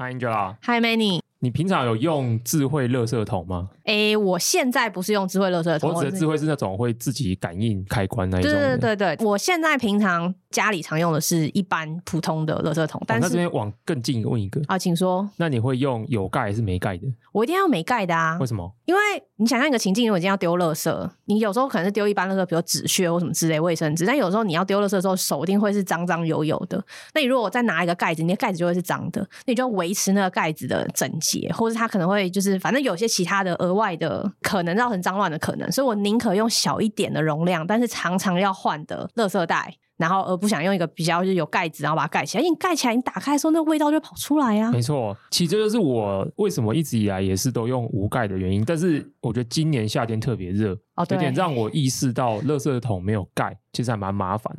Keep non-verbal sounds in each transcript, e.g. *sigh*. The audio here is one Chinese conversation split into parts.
Hi Angela。Hi Manny。你平常有用智慧垃圾桶吗？诶、欸，我现在不是用智慧垃圾桶，我指的智慧是那种会自己感应开关那一种。对对对对，我现在平常家里常用的是一般普通的垃圾桶。但是、哦、那这边往更近问一个啊，请说。那你会用有盖还是没盖的？我一定要没盖的啊。为什么？因为你想象一个情境，如果今天要丢垃圾，你有时候可能是丢一般垃圾，比如纸屑或什么之类卫生纸，但有时候你要丢垃圾的时候，手一定会是脏脏油油的。那你如果再拿一个盖子，你的盖子就会是脏的，那你就要维持那个盖子的整洁，或者它可能。会就是，反正有些其他的额外的可能造成脏乱的可能，所以我宁可用小一点的容量，但是常常要换的垃圾袋，然后而不想用一个比较就是有盖子，然后把它盖起来。因为你盖起来，你打开的时候，那个味道就会跑出来呀、啊。没错，其实这就是我为什么一直以来也是都用无盖的原因。但是我觉得今年夏天特别热，哦，有点让我意识到垃圾桶没有盖其实还蛮麻烦。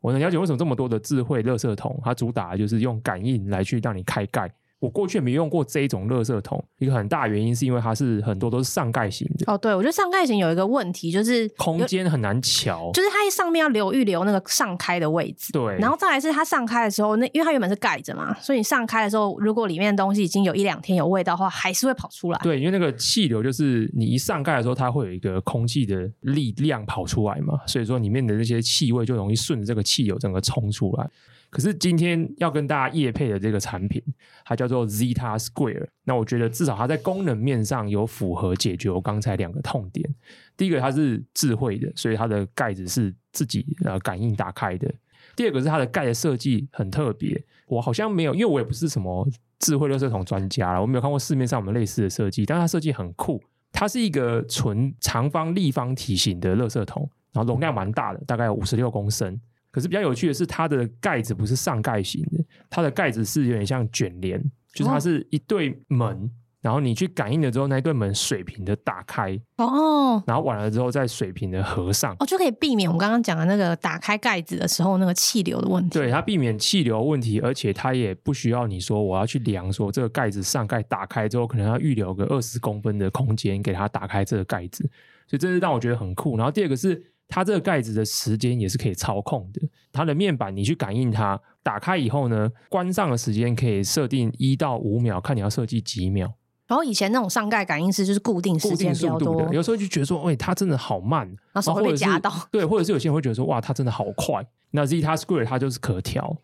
我能了解为什么这么多的智慧垃圾桶，它主打的就是用感应来去让你开盖。我过去也没用过这一种垃圾桶，一个很大原因是因为它是很多都是上盖型的。哦，对，我觉得上盖型有一个问题，就是空间很难乔，就是它上面要留预留那个上开的位置。对，然后再来是它上开的时候，那因为它原本是盖着嘛，所以你上开的时候，如果里面的东西已经有一两天有味道的话，还是会跑出来。对，因为那个气流就是你一上盖的时候，它会有一个空气的力量跑出来嘛，所以说里面的那些气味就容易顺着这个气流整个冲出来。可是今天要跟大家业配的这个产品，它叫做 Zeta Square。那我觉得至少它在功能面上有符合解决我刚才两个痛点。第一个，它是智慧的，所以它的盖子是自己呃感应打开的。第二个是它的盖的设计很特别，我好像没有，因为我也不是什么智慧垃圾桶专家了，我没有看过市面上有没有类似的设计，但它设计很酷。它是一个纯长方立方体型的垃圾桶，然后容量蛮大的，大概有五十六公升。可是比较有趣的是，它的盖子不是上盖型的，它的盖子是有点像卷帘，就是它是一对门，哦、然后你去感应了之后，那一对门水平的打开哦，然后完了之后再水平的合上哦，就可以避免我们刚刚讲的那个打开盖子的时候那个气流的问题。对，它避免气流问题，而且它也不需要你说我要去量说这个盖子上盖打开之后，可能要预留个二十公分的空间给它打开这个盖子，所以这是让我觉得很酷。然后第二个是。它这个盖子的时间也是可以操控的，它的面板你去感应它，打开以后呢，关上的时间可以设定一到五秒，看你要设计几秒。然后以前那种上盖感应式就是固定时间比较多，有时候就觉得说，喂、欸，它真的好慢，然后手会被夹到。对，或者是有些人会觉得说，哇，它真的好快。那 Zeta Square 它就是可调。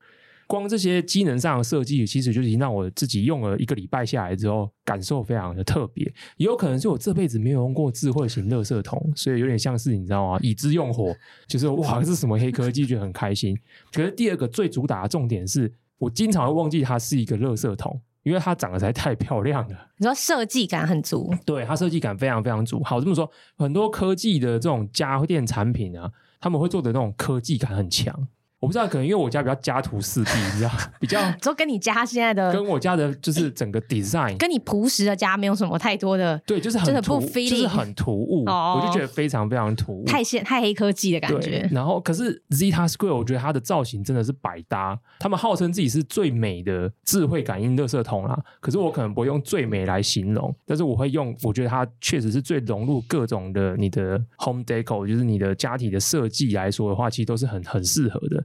光这些机能上的设计，其实就已经让我自己用了一个礼拜下来之后，感受非常的特别。也有可能是我这辈子没有用过智慧型垃圾桶，所以有点像是你知道吗？*laughs* 以知用火，就是哇，这是什么黑科技，觉得很开心。可是第二个最主打的重点是，我经常会忘记它是一个垃圾桶，因为它长得实在太漂亮了。你说设计感很足，对，它设计感非常非常足。好，这么说，很多科技的这种家电产品啊，他们会做的那种科技感很强。我不知道，可能因为我家比较家徒四壁，你知道，比较就跟你家现在的，跟我家的就是整个 design，跟你朴实的家没有什么太多的，对，就是很突，就是很突兀，哦、我就觉得非常非常突兀，太现太黑科技的感觉。然后，可是 Zeta Square，我觉得它的造型真的是百搭。他们号称自己是最美的智慧感应垃圾桶啦，可是我可能不会用最美来形容，但是我会用，我觉得它确实是最融入各种的你的 home decor，就是你的家庭的设计来说的话，其实都是很很适合的。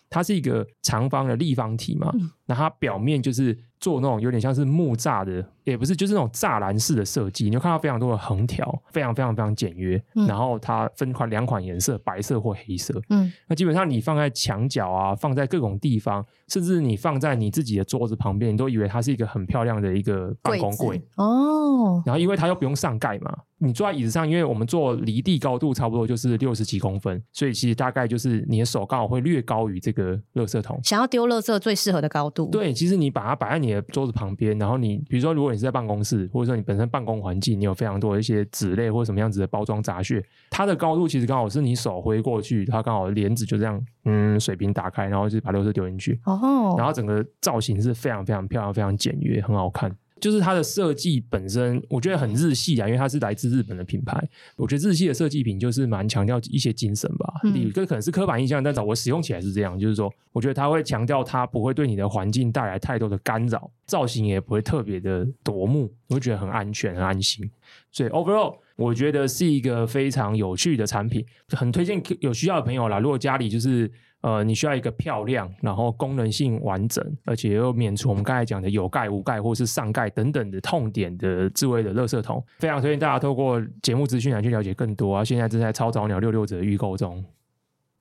它是一个长方的立方体嘛，那它表面就是。做那种有点像是木栅的，也不是，就是那种栅栏式的设计。你就看到非常多的横条，非常非常非常简约。嗯、然后它分款两款颜色，白色或黑色。嗯，那基本上你放在墙角啊，放在各种地方，甚至你放在你自己的桌子旁边，你都以为它是一个很漂亮的一个办公柜哦。然后因为它又不用上盖嘛，你坐在椅子上，因为我们坐离地高度差不多就是六十几公分，所以其实大概就是你的手刚好会略高于这个垃圾桶。想要丢垃圾最适合的高度。对，其实你把它摆在你的桌子旁边，然后你比如说，如果你是在办公室，或者说你本身办公环境，你有非常多的一些纸类或什么样子的包装杂屑，它的高度其实刚好是你手挥过去，它刚好帘子就这样，嗯，水平打开，然后就把垃圾丢进去。哦，然后整个造型是非常非常漂亮，非常简约，很好看。就是它的设计本身，我觉得很日系啊，因为它是来自日本的品牌。我觉得日系的设计品就是蛮强调一些精神吧。嗯，这可能是刻板印象，但是我使用起来是这样，就是说，我觉得它会强调它不会对你的环境带来太多的干扰，造型也不会特别的夺目，我会觉得很安全、很安心。所以 overall，我觉得是一个非常有趣的产品，很推荐有需要的朋友啦。如果家里就是呃，你需要一个漂亮，然后功能性完整，而且又免除我们刚才讲的有盖无盖或是上盖等等的痛点的智慧的垃圾桶。非常推荐大家透过节目资讯来去了解更多啊！现在正在超早鸟六六折预购中。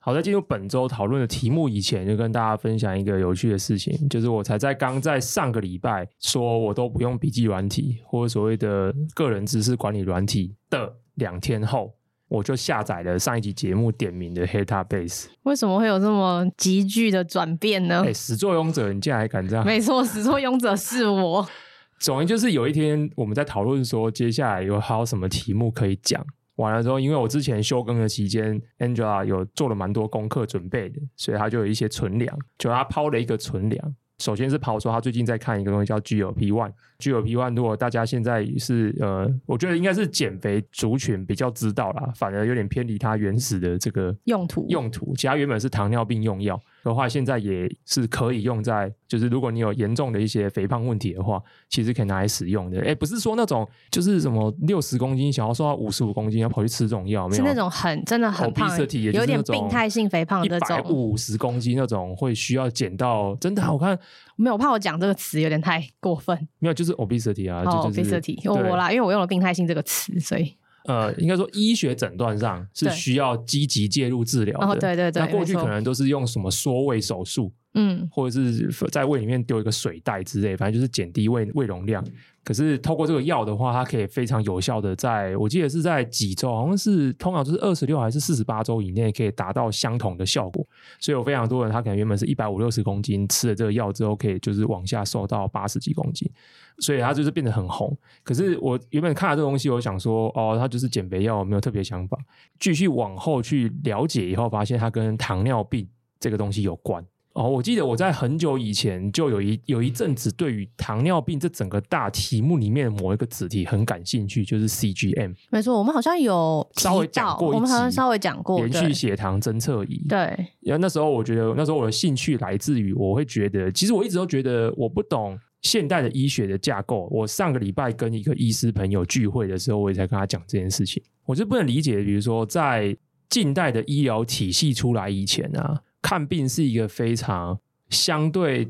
好，在进入本周讨论的题目以前，就跟大家分享一个有趣的事情，就是我才在刚在上个礼拜说我都不用笔记软体或者所谓的个人知识管理软体的两天后，我就下载了上一集节目点名的 Hetabase。为什么会有这么急剧的转变呢？哎，始作俑者，你竟然还敢这样？没错，始作俑者是我。*laughs* 总之就是有一天我们在讨论说，接下来有还有什么题目可以讲。完了之后，因为我之前休更的期间，Angela 有做了蛮多功课准备的，所以他就有一些存粮，就他抛了一个存粮。首先是抛说他最近在看一个东西叫 GLP One。GLP One 如果大家现在是呃，我觉得应该是减肥族群比较知道啦，反而有点偏离它原始的这个用途用途。其他原本是糖尿病用药的话，现在也是可以用在，就是如果你有严重的一些肥胖问题的话，其实可以拿来使用的。哎，不是说那种就是什么六十公斤想要瘦到五十五公斤要跑去吃这种药，没有，是那种很真的很胖，有点病态性肥胖的那种，五十公斤那种会需要减到真的我看。没有，我怕我讲这个词有点太过分。没有，就是 obesity 啊，哦、就是 obesity，我啦，因为我用了病态性这个词，所以呃，应该说医学诊断上是需要积极介入治疗的。哦，对对对，那过去可能都是用什么缩胃手术，嗯，或者是在胃里面丢一个水袋之类，反正就是减低胃胃容量。可是透过这个药的话，它可以非常有效的在，我记得是在几周，好像是通常就是二十六还是四十八周以内，可以达到相同的效果。所以有非常多人，他可能原本是一百五六十公斤，吃了这个药之后，可以就是往下瘦到八十几公斤，所以他就是变得很红。可是我原本看了这个东西，我想说，哦，它就是减肥药，我没有特别想法。继续往后去了解以后，发现它跟糖尿病这个东西有关。哦，我记得我在很久以前就有一有一阵子对于糖尿病这整个大题目里面的某一个子题很感兴趣，就是 CGM。没错，我们好像有稍微讲过，我们好像稍微讲过连续血糖侦测仪。对，因为那时候我觉得那时候我的兴趣来自于我会觉得，其实我一直都觉得我不懂现代的医学的架构。我上个礼拜跟一个医师朋友聚会的时候，我也在跟他讲这件事情。我就不能理解，比如说在近代的医疗体系出来以前啊。看病是一个非常相对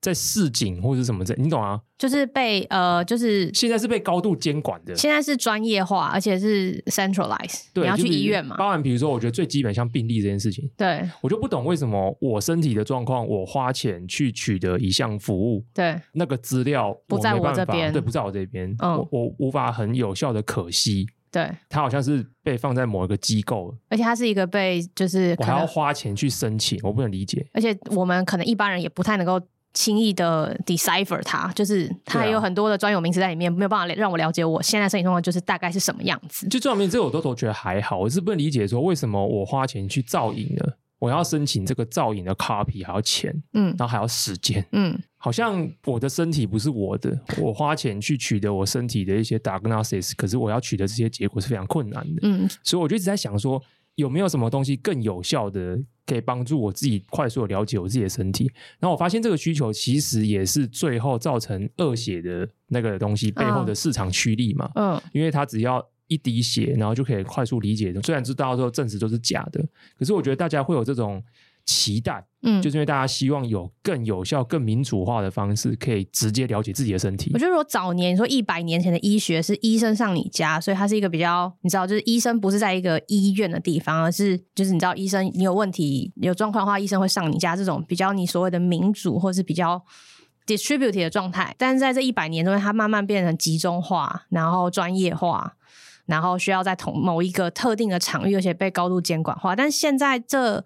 在市井或者什么这，你懂啊？就是被呃，就是现在是被高度监管的，现在是专业化，而且是 centralize。对，你要去医院嘛？包含比如说，我觉得最基本像病历这件事情，对，我就不懂为什么我身体的状况，我花钱去取得一项服务，对，那个资料不在我这边，对，不在我这边，嗯，我我无法很有效的可惜。对，它好像是被放在某一个机构，而且它是一个被就是我还要花钱去申请，我不能理解。而且我们可能一般人也不太能够轻易的 decipher 它，就是它还有很多的专有名词在里面，没有办法让我了解我现在身体状况就是大概是什么样子。就专有名词这个我都都觉得还好，我是不能理解说为什么我花钱去造影呢？我要申请这个造影的 copy 还要钱，嗯，然后还要时间，嗯，好像我的身体不是我的，我花钱去取得我身体的一些 diagnosis，可是我要取得这些结果是非常困难的，嗯，所以我就一直在想说，有没有什么东西更有效的可以帮助我自己快速的了解我自己的身体？然后我发现这个需求其实也是最后造成恶血的那个东西背后的市场驱力嘛，嗯，因为它只要。一滴血，然后就可以快速理解。虽然知道之后证实都是假的，可是我觉得大家会有这种期待，嗯，就是因为大家希望有更有效、更民主化的方式，可以直接了解自己的身体。我觉得，如果早年说一百年前的医学是医生上你家，所以它是一个比较，你知道，就是医生不是在一个医院的地方，而是就是你知道，医生你有问题、有状况的话，医生会上你家。这种比较你所谓的民主或是比较 distributed 的状态，但是在这一百年中，它慢慢变成集中化，然后专业化。然后需要在同某一个特定的场域，而且被高度监管化。但是现在这，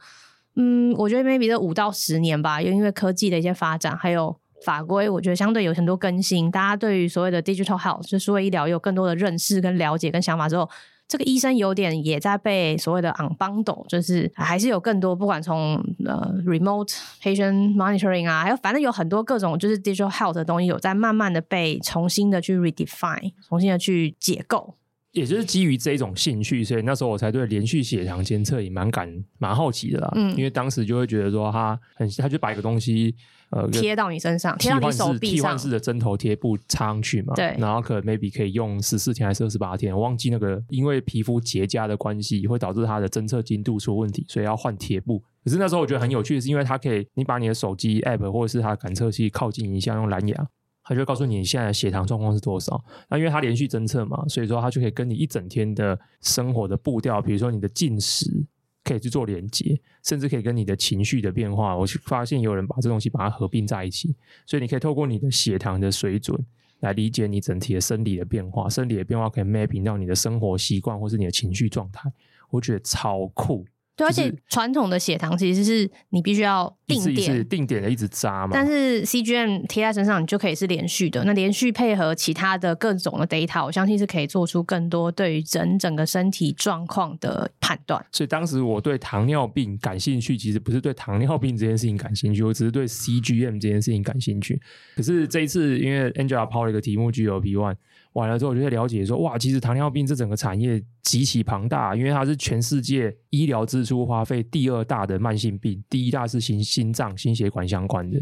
嗯，我觉得 maybe 这五到十年吧，又因为科技的一些发展，还有法规，我觉得相对有很多更新。大家对于所谓的 digital health，就数位医疗有更多的认识、跟了解、跟想法之后，这个医生有点也在被所谓的 unbundle，就是还是有更多，不管从呃 remote patient monitoring 啊，还有反正有很多各种就是 digital health 的东西，有在慢慢的被重新的去 redefine，重新的去解构。也就是基于这一种兴趣，所以那时候我才对连续血糖监测也蛮感蛮好奇的啦。嗯，因为当时就会觉得说他很，他就把一个东西呃贴到你身上，贴到你手臂上，替换式的针头贴布插上去嘛。对，然后可能 maybe 可以用十四天还是二十八天，我忘记那个，因为皮肤结痂的关系，会导致它的侦测精度出问题，所以要换贴布。可是那时候我觉得很有趣的是，因为它可以，你把你的手机 app 或者是它的感测器靠近一下，用蓝牙，它就告诉你你现在的血糖状况是多少。那因为它连续侦测嘛，所以说它就可以跟你一整天的生活的步调，比如说你的进食。可以去做连接，甚至可以跟你的情绪的变化。我去发现有人把这东西把它合并在一起，所以你可以透过你的血糖的水准来理解你整体的生理的变化。生理的变化可以 mapping 到你的生活习惯或是你的情绪状态，我觉得超酷。对，而且传统的血糖其实是你必须要定点、定点的一直扎嘛。但是 CGM 贴在身上，你就可以是连续的。那连续配合其他的各种的 data，我相信是可以做出更多对于整整个身体状况的判断。所以当时我对糖尿病感兴趣，其实不是对糖尿病这件事情感兴趣，我只是对 CGM 这件事情感兴趣。可是这一次，因为 Angela 抛了一个题目 GLP One。完了之后，我就会了解说，哇，其实糖尿病这整个产业极其庞大，因为它是全世界医疗支出花费第二大的慢性病，第一大是心心脏、心血管相关的。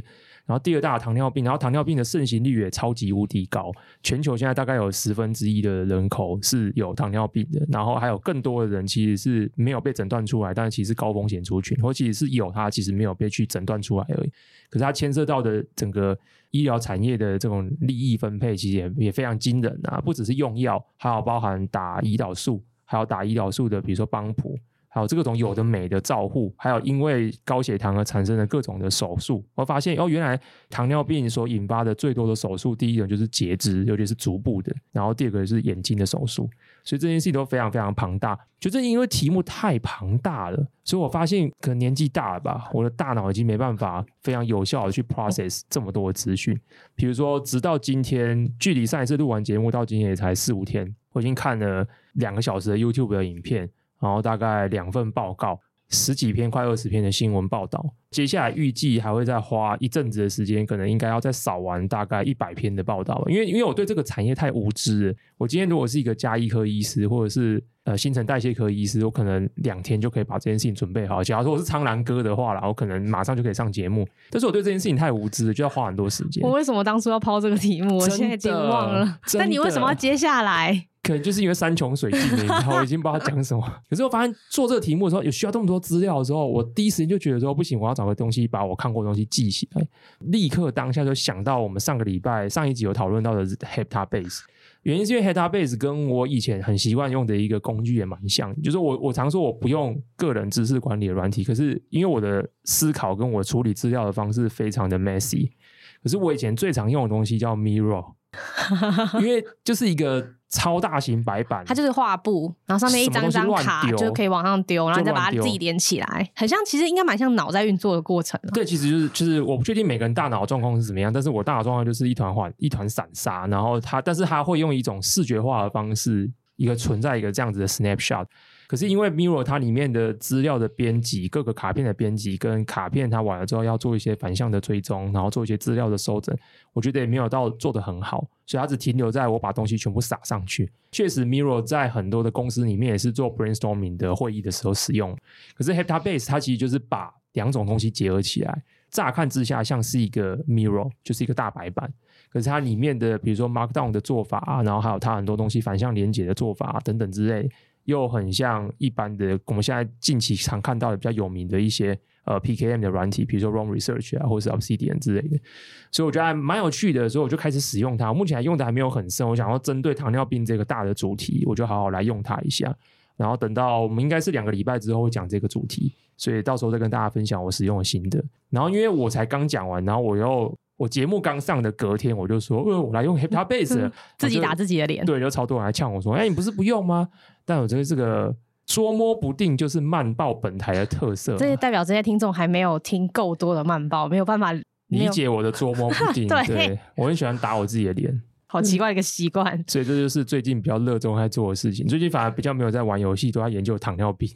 然后第二大糖尿病，然后糖尿病的盛行率也超级无敌高，全球现在大概有十分之一的人口是有糖尿病的，然后还有更多的人其实是没有被诊断出来，但是其实高风险族群，或其实是有他其实没有被去诊断出来而已。可是它牵涉到的整个医疗产业的这种利益分配，其实也也非常惊人啊！不只是用药，还有包含打胰岛素，还有打胰岛素的，比如说邦普。还有这个种有的没的照护，还有因为高血糖而产生的各种的手术，我发现哦，原来糖尿病所引发的最多的手术，第一种就是截肢，尤其是足部的，然后第二个是眼睛的手术，所以这件事情都非常非常庞大。就正因为题目太庞大了，所以我发现可能年纪大了吧，我的大脑已经没办法非常有效的去 process 这么多的资讯。比如说，直到今天，距离上一次录完节目到今天也才四五天，我已经看了两个小时的 YouTube 的影片。然后大概两份报告，十几篇快二十篇的新闻报道。接下来预计还会再花一阵子的时间，可能应该要再扫完大概一百篇的报道。因为因为我对这个产业太无知了。我今天如果是一个加医科医师，或者是呃新陈代谢科医师，我可能两天就可以把这件事情准备好。假如说我是苍兰哥的话，然后可能马上就可以上节目。但是我对这件事情太无知了，就要花很多时间。我为什么当初要抛这个题目？我现在已经忘了。但你为什么要接下来？可能就是因为山穷水尽了，你知道我已经不知道讲什么。可是我发现做这个题目的时候，有需要这么多资料的时候，我第一时间就觉得说不行，我要找个东西把我看过的东西记起来。立刻当下就想到我们上个礼拜上一集有讨论到的 Heptabase，原因是因为 Heptabase 跟我以前很习惯用的一个工具也蛮像，就是我我常说我不用个人知识管理的软体，可是因为我的思考跟我处理资料的方式非常的 messy，可是我以前最常用的东西叫 Mirror，因为就是一个。超大型白板，它就是画布，然后上面一张张卡就可以往上丢，然后你再把它自己连起来，很像，其实应该蛮像脑在运作的过程。对，其实就是就是我不确定每个人大脑状况是怎么样，但是我大脑状况就是一团混一团散沙，然后它但是它会用一种视觉化的方式，一个存在一个这样子的 snapshot。可是因为 Mirror 它里面的资料的编辑，各个卡片的编辑跟卡片它完了之后要做一些反向的追踪，然后做一些资料的收整，我觉得也没有到做得很好，所以它只停留在我把东西全部撒上去。确实，Mirror 在很多的公司里面也是做 brainstorming 的会议的时候使用。可是 Heptabase 它其实就是把两种东西结合起来，乍看之下像是一个 Mirror，就是一个大白板。可是它里面的比如说 Markdown 的做法啊，然后还有它很多东西反向连结的做法啊等等之类。又很像一般的，我们现在近期常看到的比较有名的一些呃 PKM 的软体，比如说 ROM Research 啊，或者是 Obsidian 之类的，所以我觉得还蛮有趣的，所以我就开始使用它。目前还用的还没有很深，我想要针对糖尿病这个大的主题，我就好好来用它一下。然后等到我们应该是两个礼拜之后会讲这个主题，所以到时候再跟大家分享我使用的心得。然后因为我才刚讲完，然后我又。我节目刚上的隔天，我就说，呃，我来用 *laughs* Heptabase，自己打自己的脸。对，就超多人来呛我说，哎，你不是不用吗？但我觉得这个捉摸不定就是慢报本台的特色。这些代表这些听众还没有听够多的慢报，没有办法理解我的捉摸不定。*laughs* 对，对，我很喜欢打我自己的脸，好奇怪的一个习惯。所以这就是最近比较热衷在做的事情。最近反而比较没有在玩游戏，都在研究糖尿病。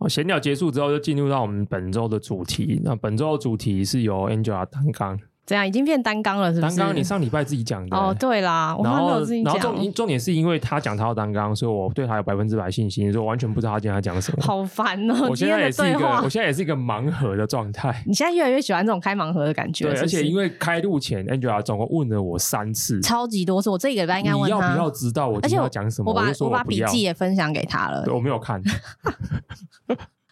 好，闲聊结束之后，就进入到我们本周的主题。那本周的主题是由 Angela 担纲。这样已经变单缸了，是不是？单缸，你上礼拜自己讲的。哦，对啦，我还没有自己讲。然后重重点是因为他讲他要单缸，所以我对他有百分之百信心，所以我完全不知道他今天讲什么。好烦哦！我现在也是一个，我现在也是一个盲盒的状态。你现在越来越喜欢这种开盲盒的感觉，对，而且因为开录前，Angela 总共问了我三次，超级多次。我这个礼拜应该问他，你要不要知道我今天要讲什么？我把我，我把笔记也分享给他了，对，我没有看。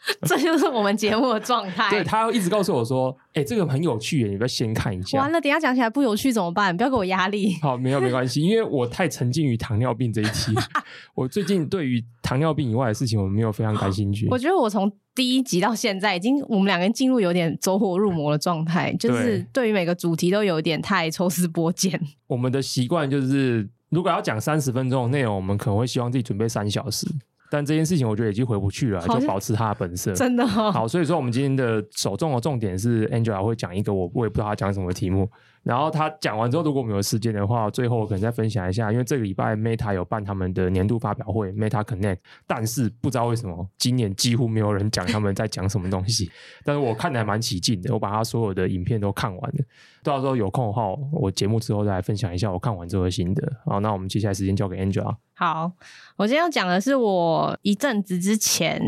*laughs* 这就是我们节目的状态。对，他一直告诉我说：“哎、欸，这个很有趣耶，你不要先看一下。”完了，等下讲起来不有趣怎么办？不要给我压力。好，没有没关系，因为我太沉浸于糖尿病这一期。*laughs* 我最近对于糖尿病以外的事情，我没有非常感兴趣。我觉得我从第一集到现在，已经我们两个人进入有点走火入魔的状态，就是对于每个主题都有点太抽丝剥茧。我们的习惯就是，如果要讲三十分钟的内容，我们可能会希望自己准备三小时。但这件事情我觉得已经回不去了，就保持它的本色。真的、哦、好，所以说我们今天的首重的重点是 Angela 会讲一个我我也不知道他讲什么题目。然后他讲完之后，如果我们有时间的话，最后我可能再分享一下，因为这个礼拜 Meta 有办他们的年度发表会 Meta Connect，但是不知道为什么今年几乎没有人讲他们在讲什么东西。但是我看的还蛮起劲的，我把他所有的影片都看完了。到时候有空的话，我节目之后再来分享一下我看完之后的心得。好，那我们接下来时间交给 Angela。好，我今天要讲的是我一阵子之前。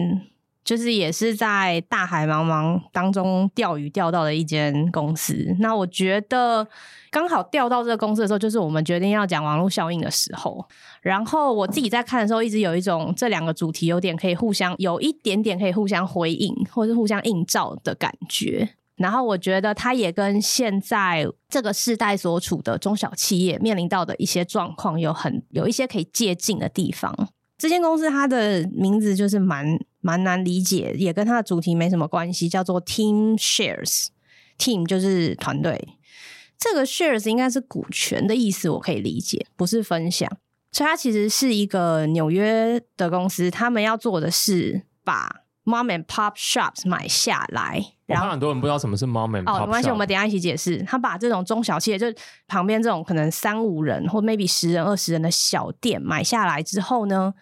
就是也是在大海茫茫当中钓鱼钓到的一间公司。那我觉得刚好钓到这个公司的时候，就是我们决定要讲网络效应的时候。然后我自己在看的时候，一直有一种这两个主题有点可以互相有一点点可以互相回应，或是互相映照的感觉。然后我觉得它也跟现在这个世代所处的中小企业面临到的一些状况有很有一些可以借鉴的地方。这间公司它的名字就是蛮。蛮难理解，也跟它的主题没什么关系，叫做 Team Shares。Team 就是团队，这个 Shares 应该是股权的意思，我可以理解，不是分享。所以它其实是一个纽约的公司，他们要做的是把 Mom and Pop Shops 买下来。然后很多人不知道什么是 Mom and Pop。哦，没关系，我们等一下一起解释。他把这种中小企业，就旁边这种可能三五人或 maybe 十人、二十人的小店买下来之后呢，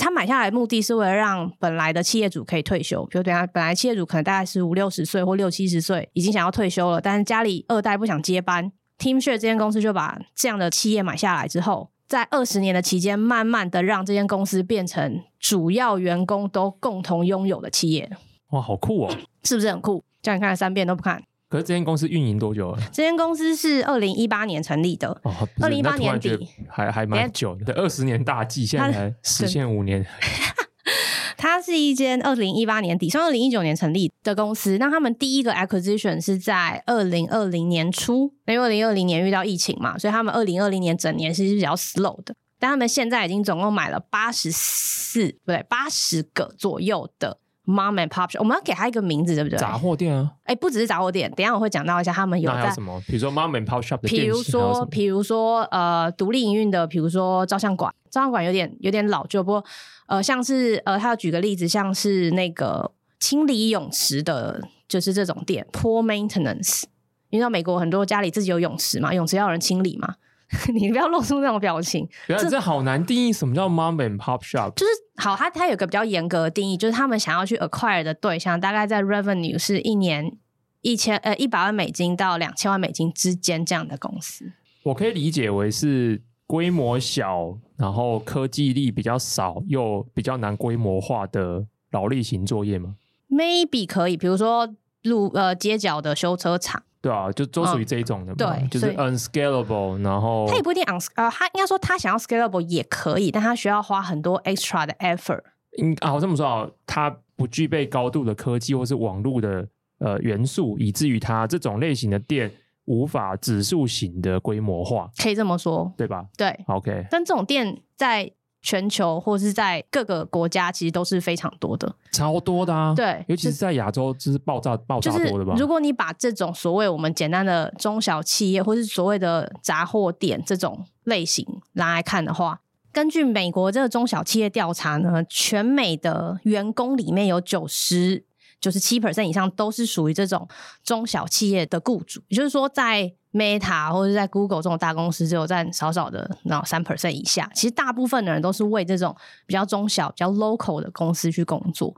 他买下来的目的是为了让本来的企业主可以退休，比如等下本来企业主可能大概是五六十岁或六七十岁，已经想要退休了，但是家里二代不想接班，Teamshare 这间公司就把这样的企业买下来之后，在二十年的期间，慢慢的让这间公司变成主要员工都共同拥有的企业。哇，好酷哦！是不是很酷？叫你看了三遍都不看。可是这间公司运营多久了？这间公司是二零一八年成立的。哦，二零一八年底，还还蛮久的。二十年大计，现在才实现五年。*laughs* 它是一间二零一八年底，算二零一九年成立的公司。那他们第一个 acquisition 是在二零二零年初，因为二零二零年遇到疫情嘛，所以他们二零二零年整年其实是比较 slow 的。但他们现在已经总共买了八十四，不对，八十个左右的。Mom and Pop Shop，我们要给他一个名字，对不对？杂货店啊，哎、欸，不只是杂货店，等一下我会讲到一下他们有在有什么，比如说 Mom and Pop Shop 的，比如说，比如说呃，独立营运的，比如说照相馆，照相馆有点有点老旧，不过呃，像是呃，他要举个例子，像是那个清理泳池的，就是这种店，Pool Maintenance，你知道美国很多家里自己有泳池嘛，泳池要有人清理嘛。*laughs* 你不要露出那种表情。原来，这好难定义什么叫 mom and pop shop。就是好，它它有个比较严格的定义，就是他们想要去 acquire 的对象，大概在 revenue 是一年一千呃一百万美金到两千万美金之间这样的公司。我可以理解为是规模小，然后科技力比较少，又比较难规模化的劳力型作业吗？Maybe 可以，比如说路呃街角的修车厂。对啊，就都属于这一种的嘛，嗯，对，就是 unscalable，然后他也不一定 uns 呃，他应该说他想要 scalable 也可以，但他需要花很多 extra 的 effort。嗯啊，我这么说啊，他不具备高度的科技或是网络的呃元素，以至于他这种类型的店无法指数型的规模化，可以这么说，对吧？对，OK。但这种店在全球或是在各个国家，其实都是非常多的，超多的啊！对，尤其是在亚洲，就是爆炸爆炸多的吧。如果你把这种所谓我们简单的中小企业，或是所谓的杂货店这种类型拿来看的话，根据美国这个中小企业调查呢，全美的员工里面有九十九十七 percent 以上都是属于这种中小企业的雇主，也就是说在。Meta 或者在 Google 这种大公司只有占少少的那三 percent 以下，其实大部分的人都是为这种比较中小、比较 local 的公司去工作。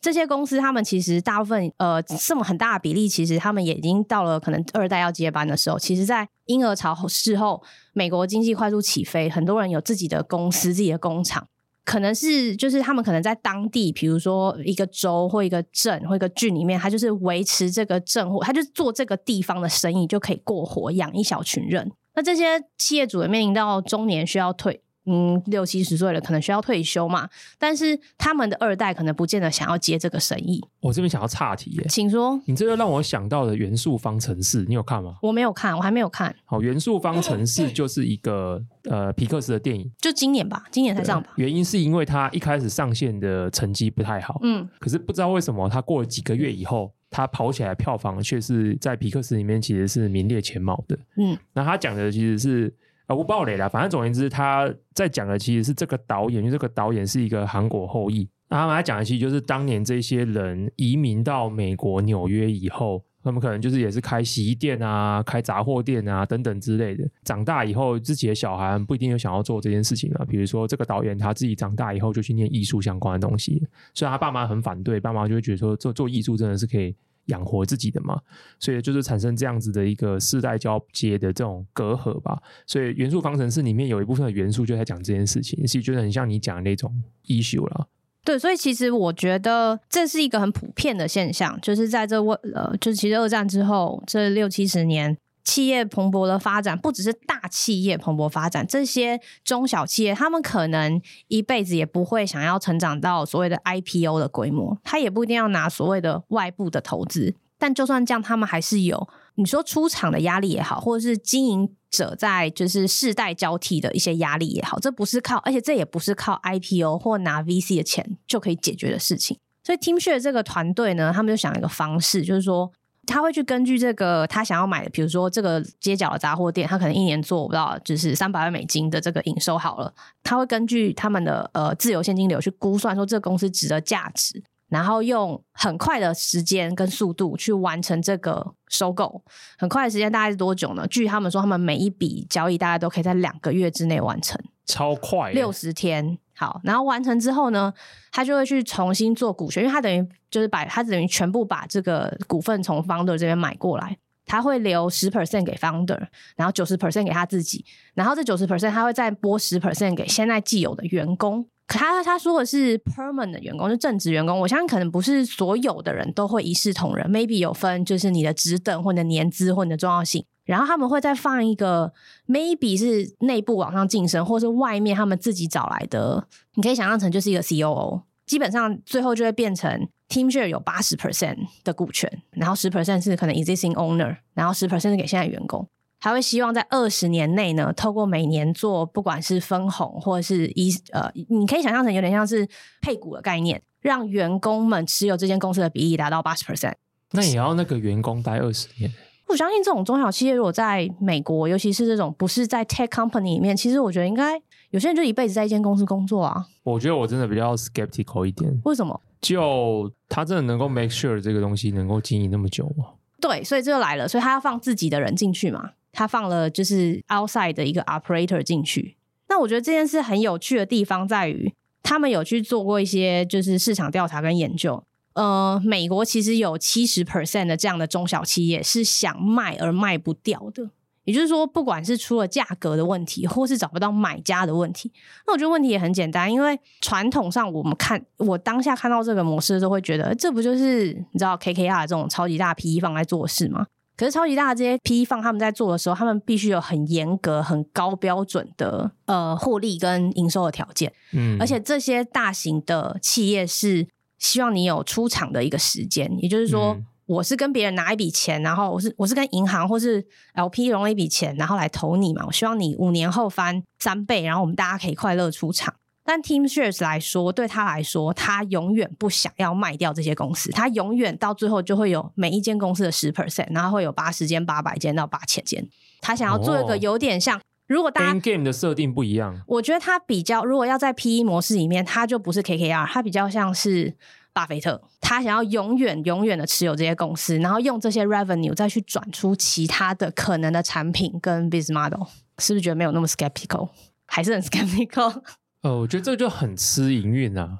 这些公司他们其实大部分呃这么很大的比例，其实他们也已经到了可能二代要接班的时候。其实，在婴儿潮事后，美国经济快速起飞，很多人有自己的公司、自己的工厂。可能是就是他们可能在当地，比如说一个州或一个镇或一个郡里面，他就是维持这个镇或他就做这个地方的生意就可以过活，养一小群人。那这些企业主也面临到中年需要退。嗯，六七十岁了，可能需要退休嘛。但是他们的二代可能不见得想要接这个生意。我这边想要岔题耶，请说。你这个让我想到的元素方程式，你有看吗？我没有看，我还没有看。好，元素方程式就是一个呃皮克斯的电影，就今年吧，今年才上吧。原因是因为他一开始上线的成绩不太好，嗯，可是不知道为什么他过了几个月以后，他跑起来票房却是在皮克斯里面其实是名列前茅的。嗯，那他讲的其实是。啊，不爆雷了。反正总而言之，他在讲的其实是这个导演，因为这个导演是一个韩国后裔。那他们讲的其实就是当年这些人移民到美国纽约以后，他们可能就是也是开洗衣店啊、开杂货店啊等等之类的。长大以后，自己的小孩不一定有想要做这件事情啊。比如说，这个导演他自己长大以后就去念艺术相关的东西，虽然他爸妈很反对，爸妈就会觉得说做做艺术真的是可以。养活自己的嘛，所以就是产生这样子的一个世代交接的这种隔阂吧。所以元素方程式里面有一部分的元素就在讲这件事情，其实觉得很像你讲的那种 issue 了。对，所以其实我觉得这是一个很普遍的现象，就是在这呃，就是其实二战之后这六七十年。企业蓬勃的发展，不只是大企业蓬勃发展，这些中小企业，他们可能一辈子也不会想要成长到所谓的 IPO 的规模，他也不一定要拿所谓的外部的投资。但就算这样，他们还是有你说出厂的压力也好，或者是经营者在就是世代交替的一些压力也好，这不是靠，而且这也不是靠 IPO 或拿 VC 的钱就可以解决的事情。所以 Teamshare 这个团队呢，他们就想一个方式，就是说。他会去根据这个他想要买的，比如说这个街角的杂货店，他可能一年做不到就是三百万美金的这个营收好了，他会根据他们的呃自由现金流去估算说这个公司值的价值，然后用很快的时间跟速度去完成这个收购。很快的时间大概是多久呢？据他们说，他们每一笔交易大概都可以在两个月之内完成，超快，六十天。好，然后完成之后呢，他就会去重新做股权，因为他等于就是把他等于全部把这个股份从 founder 这边买过来，他会留十 percent 给 founder，然后九十 percent 给他自己，然后这九十 percent 他会再拨十 percent 给现在既有的员工。可他他说的是 permanent 的员工，就正职员工。我相信可能不是所有的人都会一视同仁，maybe 有分就是你的职等或者年资或者你的重要性。然后他们会再放一个，maybe 是内部往上晋升，或是外面他们自己找来的。你可以想象成就是一个 COO，基本上最后就会变成 Teamshare 有八十 percent 的股权，然后十 percent 是可能 existing owner，然后十 percent 是给现在员工。还会希望在二十年内呢，透过每年做不管是分红或者是一呃，你可以想象成有点像是配股的概念，让员工们持有这间公司的比例达到八十 percent。那也要那个员工待二十年。我相信这种中小企业，如果在美国，尤其是这种不是在 tech company 里面，其实我觉得应该有些人就一辈子在一间公司工作啊。我觉得我真的比较 skeptical 一点。为什么？就他真的能够 make sure 这个东西能够经营那么久吗？对，所以这就来了，所以他要放自己的人进去嘛。他放了就是 outside 的一个 operator 进去。那我觉得这件事很有趣的地方在于，他们有去做过一些就是市场调查跟研究。呃，美国其实有七十 percent 的这样的中小企业是想卖而卖不掉的，也就是说，不管是出了价格的问题，或是找不到买家的问题，那我觉得问题也很简单，因为传统上我们看，我当下看到这个模式的时候，会觉得这不就是你知道 KKR 这种超级大 PE 放在做事吗？可是超级大的这些 PE 放他们在做的时候，他们必须有很严格、很高标准的呃获利跟营收的条件，嗯，而且这些大型的企业是。希望你有出场的一个时间，也就是说，嗯、我是跟别人拿一笔钱，然后我是我是跟银行或是 LP 融了一笔钱，然后来投你嘛。我希望你五年后翻三倍，然后我们大家可以快乐出场。但 Teamshares 来说，对他来说，他永远不想要卖掉这些公司，他永远到最后就会有每一间公司的十 percent，然后会有八十间、八百间到八千间。他想要做一个有点像，哦、如果大家 game 的设定不一样，我觉得它比较，如果要在 PE 模式里面，它就不是 KKR，它比较像是。巴菲特，他想要永远、永远的持有这些公司，然后用这些 revenue 再去转出其他的可能的产品跟 business model，是不是觉得没有那么 skeptical？还是很 skeptical？呃，我觉得这个就很吃营运啊。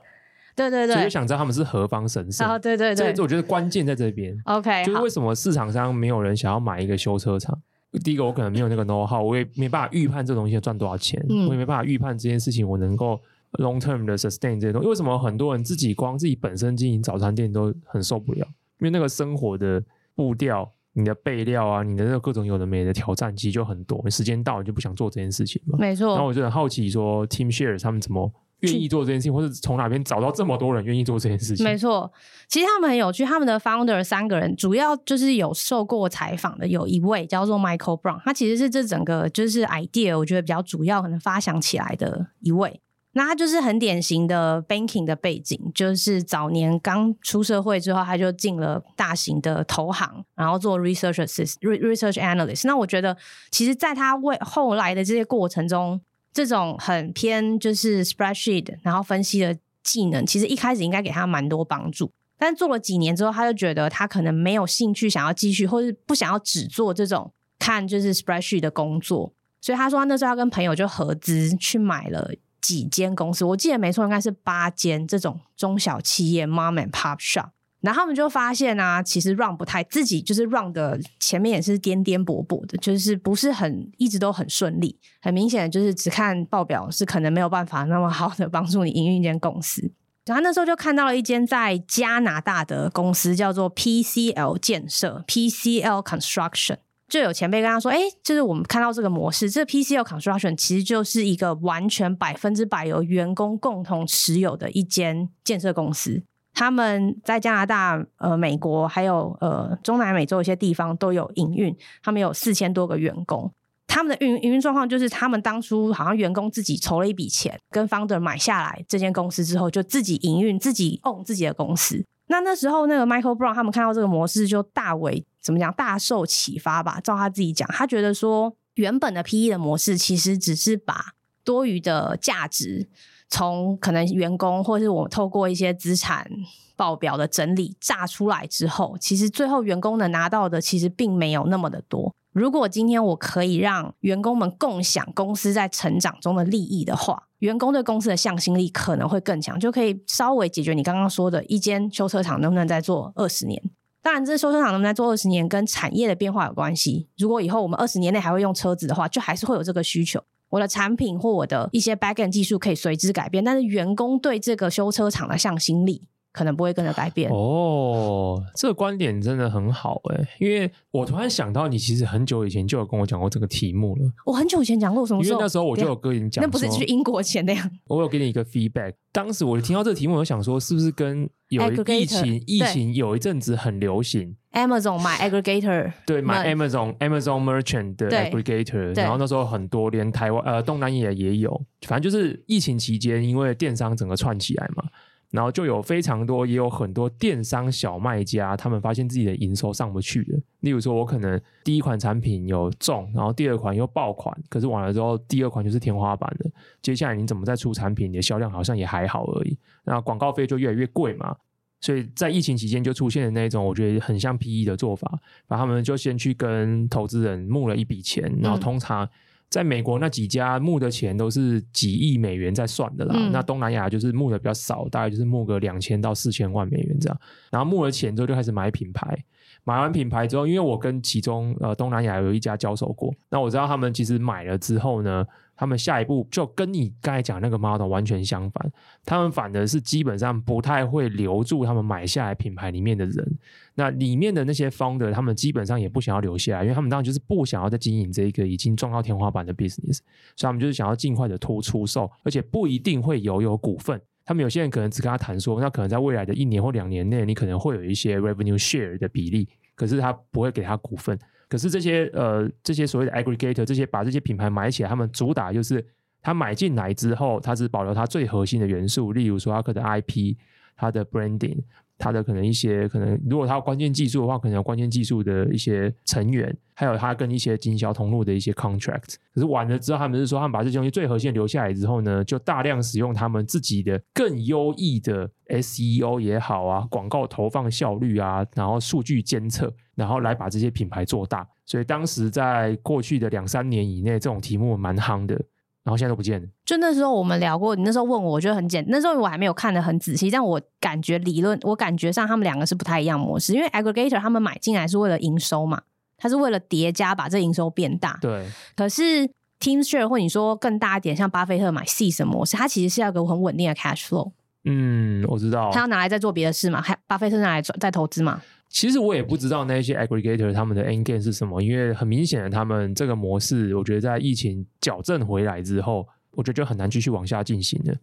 对对对，所以就想知道他们是何方神圣。哦，对对对，这我觉得关键在这边。OK，就是为什么市场上没有人想要买一个修车厂？第一个，我可能没有那个 *laughs* know how，我也没办法预判这东西要赚多少钱，嗯、我也没办法预判这件事情我能够 long term 的 sustain 这些东西。为什么很多人自己光自己本身经营早餐店都很受不了？因为那个生活的步调、你的备料啊、你的那个各种有的没的挑战，其实就很多。时间到，你就不想做这件事情嘛。没错。然后我就很好奇，说 Teamshare 他们怎么？愿意做这件事情，或者从哪边找到这么多人愿意做这件事情？没错，其实他们很有趣。他们的 founder 三个人，主要就是有受过采访的，有一位叫做 Michael Brown，他其实是这整个就是 idea，我觉得比较主要可能发想起来的一位。那他就是很典型的 banking 的背景，就是早年刚出社会之后，他就进了大型的投行，然后做 research assist research analyst。那我觉得，其实在他为后来的这些过程中，这种很偏就是 spreadsheet，然后分析的技能，其实一开始应该给他蛮多帮助。但做了几年之后，他就觉得他可能没有兴趣想要继续，或是不想要只做这种看就是 spreadsheet 的工作。所以他说他那时候他跟朋友就合资去买了几间公司，我记得没错，应该是八间这种中小企业 mom and pop shop。然后他们就发现啊，其实 run 不太自己，就是 run 的前面也是颠颠簸簸的，就是不是很一直都很顺利。很明显就是只看报表是可能没有办法那么好的帮助你营运一间公司。然后那时候就看到了一间在加拿大的公司，叫做 PCL 建设 （PCL Construction）。就有前辈跟他说：“哎，就是我们看到这个模式，这 PCL Construction 其实就是一个完全百分之百由员工共同持有的一间建设公司。”他们在加拿大、呃、美国还有呃中南美洲一些地方都有营运，他们有四千多个员工。他们的运营运状况就是，他们当初好像员工自己筹了一笔钱，跟 founder 买下来这间公司之后，就自己营运、自己 own 自己的公司。那那时候，那个 Michael Brown 他们看到这个模式，就大为怎么讲，大受启发吧。照他自己讲，他觉得说，原本的 PE 的模式其实只是把多余的价值。从可能员工，或是我透过一些资产报表的整理榨出来之后，其实最后员工能拿到的其实并没有那么的多。如果今天我可以让员工们共享公司在成长中的利益的话，员工对公司的向心力可能会更强，就可以稍微解决你刚刚说的一间修车厂能不能再做二十年。当然，这修车厂能不能再做二十年跟产业的变化有关系。如果以后我们二十年内还会用车子的话，就还是会有这个需求。我的产品或我的一些 backend 技术可以随之改变，但是员工对这个修车厂的向心力可能不会跟着改变。哦，这个观点真的很好诶，因为我突然想到，你其实很久以前就有跟我讲过这个题目了。我很久以前讲过什么时候？因为那时候我就有跟你讲，那不是去英国前那样。我有给你一个 feedback，当时我听到这个题目，我想说是不是跟有疫情，疫情有一阵子很流行。Amazon 买 aggregator，对，买 Amazon Amazon Merchant 的 aggregator，然后那时候很多，连台湾呃东南亚也有，反正就是疫情期间，因为电商整个串起来嘛，然后就有非常多，也有很多电商小卖家，他们发现自己的营收上不去了。例如说，我可能第一款产品有中，然后第二款又爆款，可是完了之后，第二款就是天花板了。接下来你怎么再出产品，你的销量好像也还好而已，那广告费就越来越贵嘛。所以在疫情期间就出现的那种，我觉得很像 PE 的做法，把他们就先去跟投资人募了一笔钱，然后通常在美国那几家募的钱都是几亿美元在算的啦，嗯、那东南亚就是募的比较少，大概就是募个两千到四千万美元这样，然后募了钱之后就开始买品牌，买完品牌之后，因为我跟其中呃东南亚有一家交手过，那我知道他们其实买了之后呢。他们下一步就跟你刚才讲那个 model 完全相反，他们反而是基本上不太会留住他们买下来品牌里面的人。那里面的那些 founder，他们基本上也不想要留下来，因为他们当然就是不想要再经营这一个已经撞到天花板的 business，所以他们就是想要尽快的脱出售，而且不一定会有有股份。他们有些人可能只跟他谈说，那可能在未来的一年或两年内，你可能会有一些 revenue share 的比例，可是他不会给他股份。可是这些呃，这些所谓的 aggregator，这些把这些品牌买起来，他们主打就是他买进来之后，他只保留他最核心的元素，例如说他可能 IP，他的 branding。它的可能一些可能，如果它有关键技术的话，可能有关键技术的一些成员，还有它跟一些经销通路的一些 contract。可是完了之后，他们是说，他们把这些东西最核心留下来之后呢，就大量使用他们自己的更优异的 SEO 也好啊，广告投放效率啊，然后数据监测，然后来把这些品牌做大。所以当时在过去的两三年以内，这种题目蛮夯的。然后现在都不见了。就那时候我们聊过，你那时候问我，我觉得很简。那时候我还没有看得很仔细，但我感觉理论，我感觉上他们两个是不太一样模式。因为 aggregator 他们买进来是为了营收嘛，他是为了叠加把这营收变大。对。可是 Teamshare 或你说更大一点，像巴菲特买 seed 模式，它其实是要个很稳定的 cash flow。嗯，我知道。他要拿来再做别的事嘛？还巴菲特拿来再投资嘛？其实我也不知道那些 aggregator 他们的 end game 是什么，因为很明显的，他们这个模式，我觉得在疫情矫正回来之后，我觉得就很难继续往下进行了。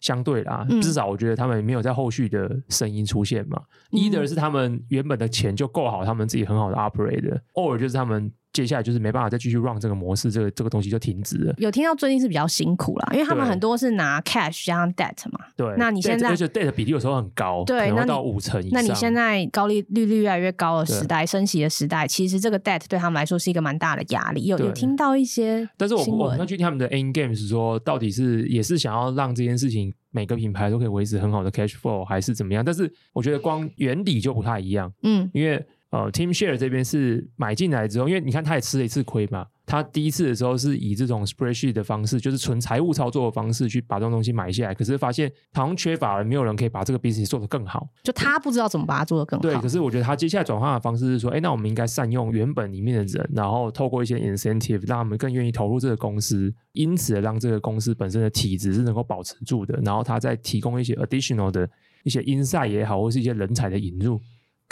相对啦，嗯、至少我觉得他们没有在后续的声音出现嘛。嗯、either 是他们原本的钱就够好，他们自己很好的 operate 的，or 就是他们。接下来就是没办法再继续 run 这个模式，这个这个东西就停止了。有听到最近是比较辛苦啦，因为他们很多是拿 cash 加上 debt 嘛。对，那你现在而且 debt 比例有时候很高，对，可能到五成以上。那你现在高利率率越来越高的时代，升息的时代，其实这个 debt 对他们来说是一个蛮大的压力。有有听到一些，但是我我们要去听他们的 end game 是说，到底是也是想要让这件事情每个品牌都可以维持很好的 cash flow，还是怎么样？但是我觉得光原理就不太一样。嗯，因为。呃，Teamshare 这边是买进来之后，因为你看他也吃了一次亏嘛。他第一次的时候是以这种 spreadsheet 的方式，就是纯财务操作的方式去把这种东西买下来，可是发现好像缺乏了，没有人可以把这个 business 做得更好。就他不知道怎么把它做得更好。对，可是我觉得他接下来转换的方式是说，哎，那我们应该善用原本里面的人，然后透过一些 incentive，让他们更愿意投入这个公司，因此让这个公司本身的体质是能够保持住的，然后他再提供一些 additional 的一些 insight 也好，或是一些人才的引入。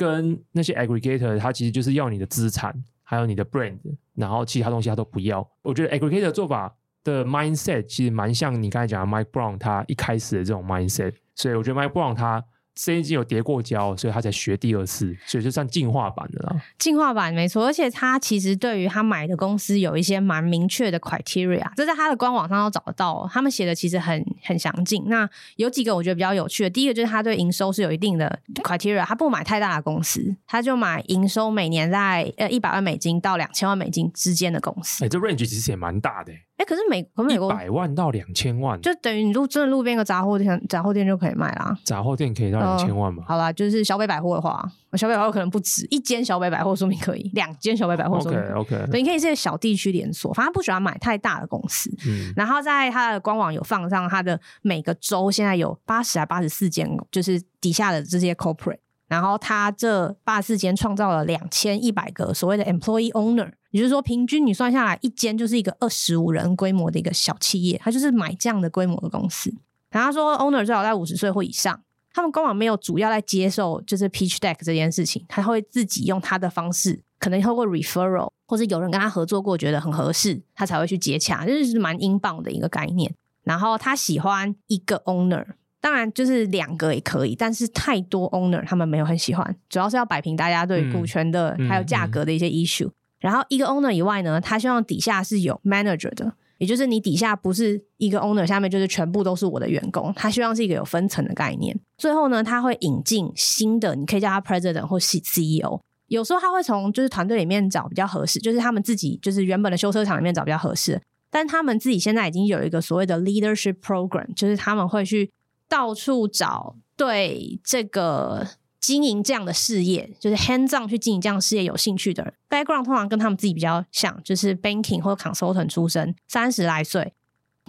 跟那些 aggregator，他其实就是要你的资产，还有你的 brand，然后其他东西他都不要。我觉得 aggregator 做法的 mindset 其实蛮像你刚才讲的 Mike Brown 他一开始的这种 mindset，所以我觉得 Mike Brown 他。之前已经有叠过胶，所以他才学第二次，所以就算进化版的啦。进化版没错，而且他其实对于他买的公司有一些蛮明确的 criteria，这在他的官网上都找得到。他们写的其实很很详尽。那有几个我觉得比较有趣的，第一个就是他对营收是有一定的 criteria，他不买太大的公司，他就买营收每年在呃一百万美金到两千万美金之间的公司。哎、欸，这 range 其实也蛮大的、欸。哎、欸，可是美可美国一百万到两千万，就等于你路真的路边个杂货店，杂货店就可以卖啦。杂货店可以到两千万吗、呃？好啦，就是小北百货的话，小北百货可能不止一间小北百货，说明可以两间小北百货。OK OK，对，你可以是个小地区连锁，反正不喜欢买太大的公司。嗯，然后在它的官网有放上它的每个州现在有八十还八十四间，就是底下的这些 corporate。然后他这八四间创造了两千一百个所谓的 employee owner。也就是说，平均你算下来，一间就是一个二十五人规模的一个小企业，他就是买这样的规模的公司。然后他说，owner 最好在五十岁或以上。他们官网没有主要在接受就是 pitch deck 这件事情，他会自己用他的方式，可能透过 referral 或者有人跟他合作过，觉得很合适，他才会去接洽，就是蛮英镑的一个概念。然后他喜欢一个 owner，当然就是两个也可以，但是太多 owner 他们没有很喜欢，主要是要摆平大家对股权的、嗯、还有价格的一些 issue。嗯嗯然后一个 owner 以外呢，他希望底下是有 manager 的，也就是你底下不是一个 owner，下面就是全部都是我的员工。他希望是一个有分层的概念。最后呢，他会引进新的，你可以叫他 president 或 CEO。有时候他会从就是团队里面找比较合适，就是他们自己就是原本的修车厂里面找比较合适。但他们自己现在已经有一个所谓的 leadership program，就是他们会去到处找对这个。经营这样的事业，就是 hands on 去经营这样的事业有兴趣的人，background 通常跟他们自己比较像，就是 banking 或者 consultant 出身，三十来岁。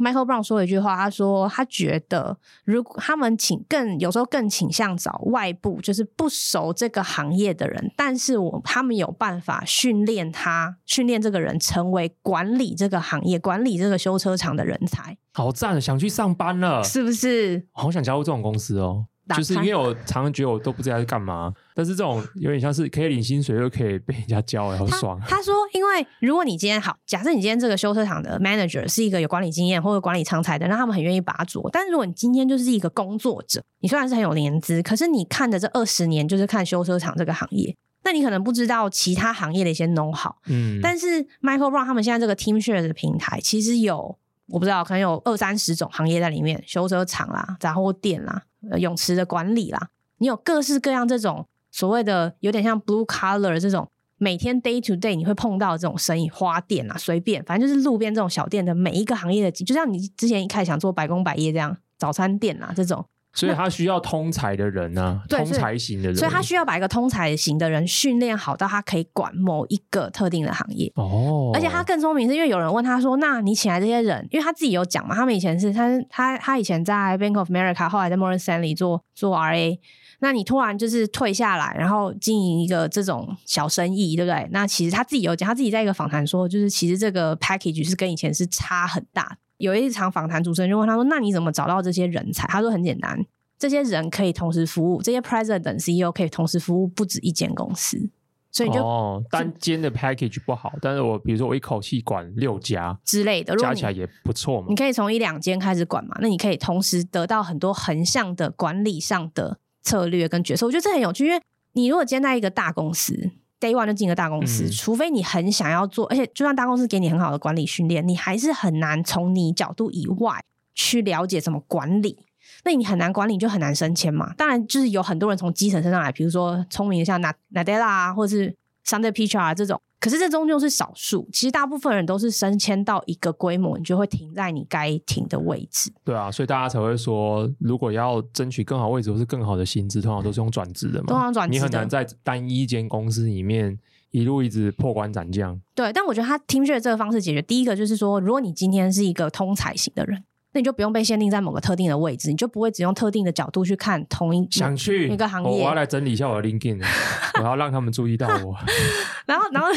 Michael Brown 说了一句话，他说他觉得如果他们请更有时候更倾向找外部，就是不熟这个行业的人，但是我他们有办法训练他，训练这个人成为管理这个行业、管理这个修车厂的人才。好赞，想去上班了，是不是？好想加入这种公司哦。就是因为我常常觉得我都不知道在干嘛，但是这种有点像是可以领薪水又可以被人家教，好爽。他，*laughs* 他说，因为如果你今天好，假设你今天这个修车厂的 manager 是一个有管理经验或者管理长才的，那他们很愿意把他做。但是如果你今天就是一个工作者，你虽然是很有年资，可是你看的这二十年就是看修车厂这个行业，那你可能不知道其他行业的一些 know how。嗯，但是 Michael Brown 他们现在这个 Teamshare 的平台其实有。我不知道，可能有二三十种行业在里面，修车厂啦、杂货店啦、泳池的管理啦，你有各式各样这种所谓的有点像 blue color 这种每天 day to day 你会碰到这种生意，花店啊，随便，反正就是路边这种小店的每一个行业的，就像你之前一开始想做百工百业这样，早餐店啊这种，所以他需要通才的人啊，通才型的人，所以他需要把一个通才型的人训练好，到他可以管某一个特定的行业。哦，而且他更聪明，是因为有人问他说：“那你请来这些人，因为他自己有讲嘛，他们以前是他他他以前在 Bank of America，后来在 Morgan Stanley 做做 RA。那你突然就是退下来，然后经营一个这种小生意，对不对？那其实他自己有讲，他自己在一个访谈说，就是其实这个 package 是跟以前是差很大。有一场访谈，主持人就问他说：“那你怎么找到这些人才？”他说：“很简单，这些人可以同时服务，这些 president、CEO 可以同时服务不止一间公司，所以你就哦，单间的 package 不好，但是我比如说我一口气管六家之类的，加起来也不错嘛。你可以从一两间开始管嘛，那你可以同时得到很多横向的管理上的。”策略跟角色，我觉得这很有趣，因为你如果今天在一个大公司，day one 就进个大公司，嗯，除非你很想要做，而且就算大公司给你很好的管理训练，你还是很难从你角度以外去了解怎么管理。那你很难管理，就很难升迁嘛。当然，就是有很多人从基层升上来，比如说聪明的像纳纳德拉啊，或者是 Sunday Pichai 啊这种。可是这终究是少数，其实大部分人都是升迁到一个规模，你就会停在你该停的位置。对啊，所以大家才会说，如果要争取更好位置或是更好的薪资，通常都是用转职的嘛。通常转职，你很难在单一间公司里面一路一直破关斩将。对，但我觉得他 TeamShare 这个方式解决，第一个就是说，如果你今天是一个通才型的人。那你就不用被限定在某个特定的位置，你就不会只用特定的角度去看同一想去一个行业。我要来整理一下我的 LinkedIn，*laughs* 我要让他们注意到我。*laughs* 然后，然后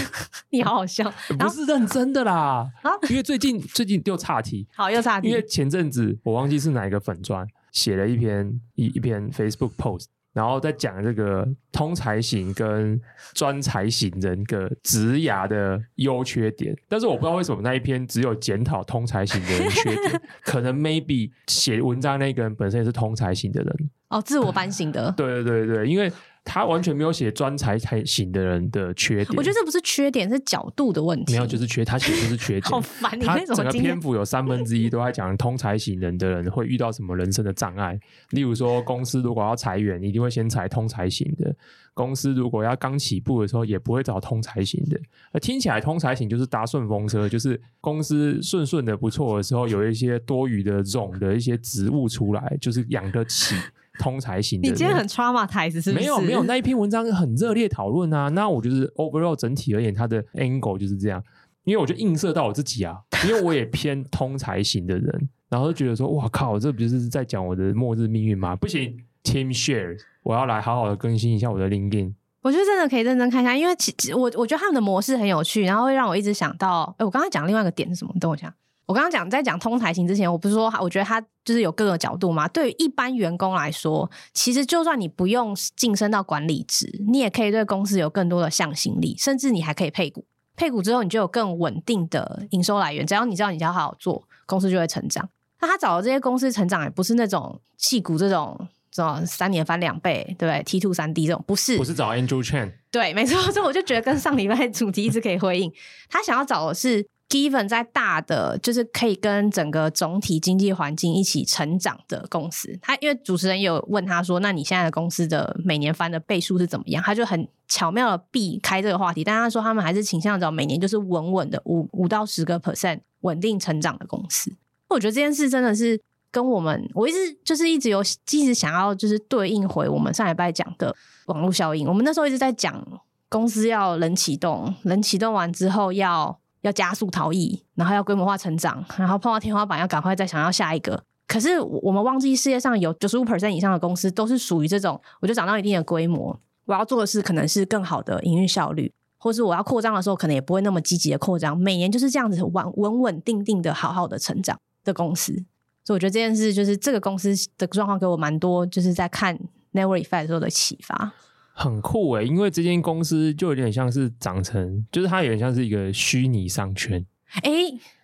你好好笑，不是认真的啦。啊因为最近最近又岔题，*laughs* 好又岔题。因为前阵子我忘记是哪一个粉专写了一篇一一篇 Facebook post。然后再讲这个通才型跟专才型人格职涯的优缺点，但是我不知道为什么那一篇只有检讨通才型的人缺点，*laughs* 可能 maybe 写文章那个人本身也是通才型的人哦，自我反省的，*laughs* 对对对对，因为。他完全没有写专才才型的人的缺点，我觉得这不是缺点，是角度的问题。没有，就是缺他写的是缺点。*laughs* 好烦！你他整个篇幅有三分之一都在讲通才型人的人会遇到什么人生的障碍。例如说，公司如果要裁员，一定会先裁通才型的；公司如果要刚起步的时候，也不会找通才型的。而听起来通才型就是搭顺风车，就是公司顺顺的不错的时候，有一些多余的这种的一些职务出来，就是养得起。通才型的，你今天很 traumatize 是不是？没有没有，那一篇文章很热烈讨论啊。那我就是 overall 整体而言，它的 angle 就是这样。因为我就映射到我自己啊，因为我也偏通才型的人，*laughs* 然后就觉得说，哇靠，这不就是在讲我的末日命运吗？不行，TeamShare，我要来好好的更新一下我的 LinkedIn。我觉得真的可以认真看一下，因为其实我我觉得他们的模式很有趣，然后会让我一直想到，哎，我刚刚讲另外一个点是什么？等我一下。我刚刚讲在讲通才型之前，我不是说我觉得他就是有各个角度嘛？对于一般员工来说，其实就算你不用晋升到管理职，你也可以对公司有更多的向心力，甚至你还可以配股。配股之后，你就有更稳定的营收来源。只要你知道你只要好好做，公司就会成长。那他找的这些公司成长，也不是那种弃股这种这种三年翻两倍，对不对？T two 三 D 这种不是，我是找 Andrew Chen。对，没错。所以我就觉得跟上礼拜主题一直可以回应。他想要找的是。Given 在大的就是可以跟整个总体经济环境一起成长的公司，他因为主持人有问他说：“那你现在的公司的每年翻的倍数是怎么样？”他就很巧妙的避开这个话题，但他说他们还是倾向找每年就是稳稳的五五到十个 percent 稳定成长的公司。我觉得这件事真的是跟我们我一直就是一直有一直想要就是对应回我们上礼拜讲的网络效应。我们那时候一直在讲公司要冷启动，冷启动完之后要。要加速逃逸，然后要规模化成长，然后碰到天花板要赶快再想要下一个。可是我们忘记世界上有九十五 percent 以上的公司都是属于这种，我就涨到一定的规模，我要做的事可能是更好的营运效率，或是我要扩张的时候可能也不会那么积极的扩张，每年就是这样子稳稳稳定定的好好的成长的公司。所以我觉得这件事就是这个公司的状况给我蛮多，就是在看 Network Effect 的时候的启发。很酷诶，因为这间公司就有点像是长成，就是它有点像是一个虚拟商圈。哎，